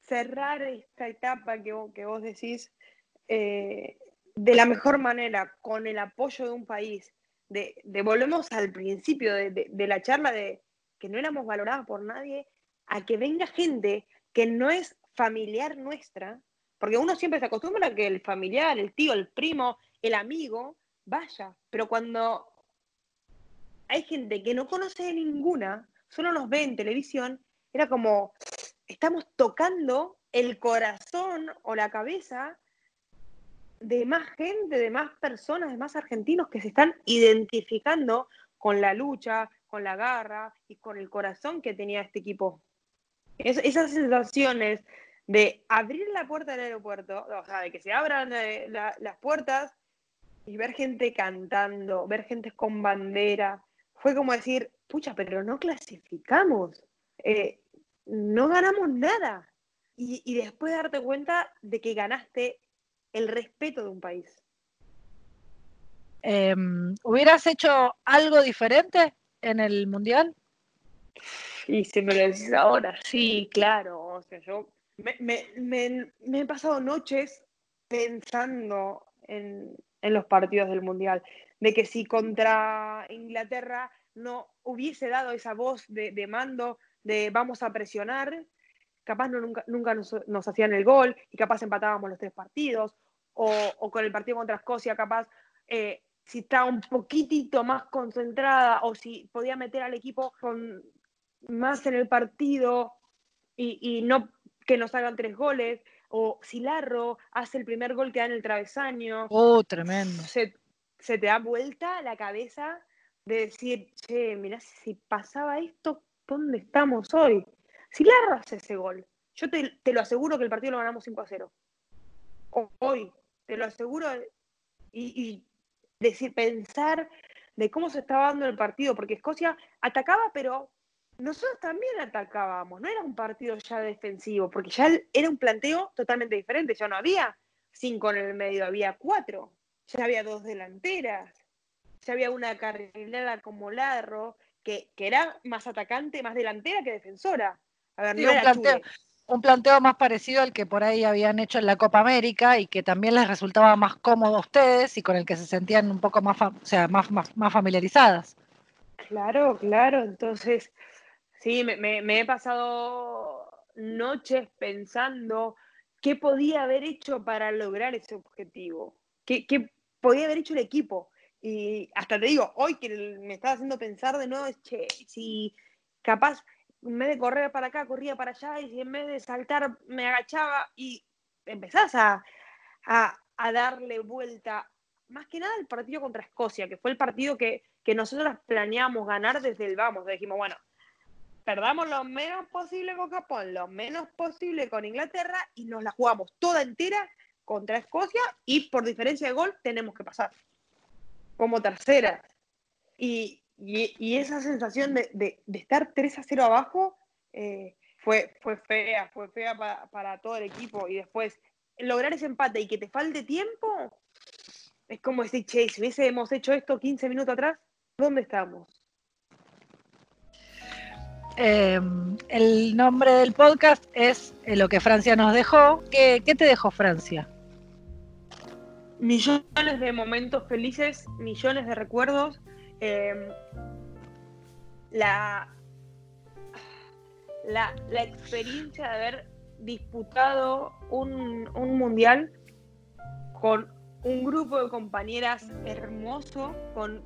cerrar esta etapa que, que vos decís eh, de la mejor manera, con el apoyo de un país, de, volvemos al principio de, la charla de que no éramos valoradas por nadie, a que venga gente que no es familiar nuestra, porque uno siempre se acostumbra a que el familiar, el tío, el primo, el amigo, vaya, pero cuando hay gente que no conoce ninguna, solo nos ve en televisión, era como, estamos tocando el corazón o la cabeza de más gente, de más personas, de más argentinos que se están identificando con la lucha, con la garra y con el corazón que tenía este equipo. esas sensaciones de abrir la puerta del aeropuerto, o sea, de que se abran eh, las puertas y ver gente cantando, ver gente con bandera, fue como decir, pucha, pero no clasificamos, eh, no ganamos nada. Y, y después darte cuenta de que ganaste el respeto de un país. Em, ¿Hubieras hecho algo diferente en el Mundial? Y si me lo decís ahora, sí, claro. O sea, yo me, he pasado noches pensando en, los partidos del Mundial. De que si contra Inglaterra no hubiese dado esa voz de, mando de vamos a presionar, capaz no, nunca, nunca nos, nos, hacían el gol y capaz empatábamos los tres partidos, o, con el partido contra Escocia, capaz, eh, si estaba un poquitito más concentrada o si podía meter al equipo con más en el partido y, no que nos hagan tres goles, o si Larro hace el primer gol que da en el travesaño. Oh, tremendo. Se, te da vuelta la cabeza de decir, che, mirá, si pasaba esto, ¿dónde estamos hoy? Si Larro hace ese gol, yo te, te lo aseguro que el partido lo ganamos 5 a 0. Hoy, te lo aseguro, y, decir, pensar de cómo se estaba dando el partido, porque Escocia atacaba, pero nosotros también atacábamos, no era un partido ya defensivo, porque ya era un planteo totalmente diferente, ya no había cinco en el medio, había cuatro, ya había dos delanteras, ya había una carrilera como Larro, que, era más atacante, más delantera que defensora. A ver, no era un planteo más parecido al que por ahí habían hecho en la Copa América y que también les resultaba más cómodo a ustedes y con el que se sentían un poco más, o sea, más, más, familiarizadas. Claro, claro. Entonces, sí, me, he pasado noches pensando qué podía haber hecho para lograr ese objetivo, qué, podía haber hecho el equipo. Y hasta te digo, hoy que me estaba haciendo pensar de nuevo, che, si capaz en vez de correr para acá, corría para allá, y en vez de saltar, me agachaba y empezás a, darle vuelta. Más que nada el partido contra Escocia, que fue el partido que, nosotros planeamos ganar desde el vamos. Dijimos, bueno, perdamos lo menos posible con Japón, lo menos posible con Inglaterra y nos la jugamos toda entera contra Escocia y por diferencia de gol tenemos que pasar como tercera. Y, y, esa sensación de, estar 3 a 0 abajo eh, fue, fue fea, fue fea para, todo el equipo. Y después, lograr ese empate y que te falte tiempo, es como decir, che, si hubiésemos hecho esto 15 minutos atrás, ¿dónde estamos? Em, el nombre del podcast es eh, Lo que Francia nos dejó. ¿Qué, ¿Qué, te dejó Francia? Millones de momentos felices, millones de recuerdos, Em, la, la, experiencia de haber disputado un, mundial con un grupo de compañeras hermoso, con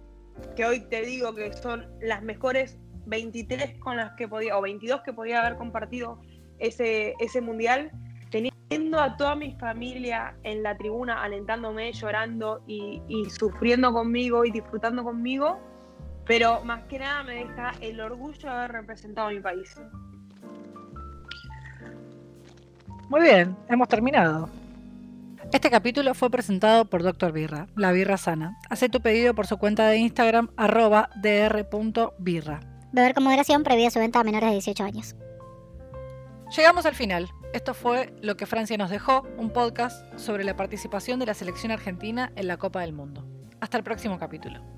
que hoy te digo que son las mejores 23 con las que podía, o 22 que podía haber compartido ese, ese mundial, teniendo a toda mi familia en la tribuna alentándome, llorando y, y sufriendo conmigo y disfrutando conmigo, pero más que nada me deja el orgullo de haber representado a mi país. Muy bien, hemos terminado. Este capítulo fue presentado por Dr. Birra, la birra sana. Hace tu pedido por su cuenta de Instagram, arroba dr.birra. Beber con moderación previa su venta a menores de 18 años. Llegamos al final. Esto fue Lo que Francia nos dejó, un podcast sobre la participación de la selección argentina en la Copa del Mundo. Hasta el próximo capítulo.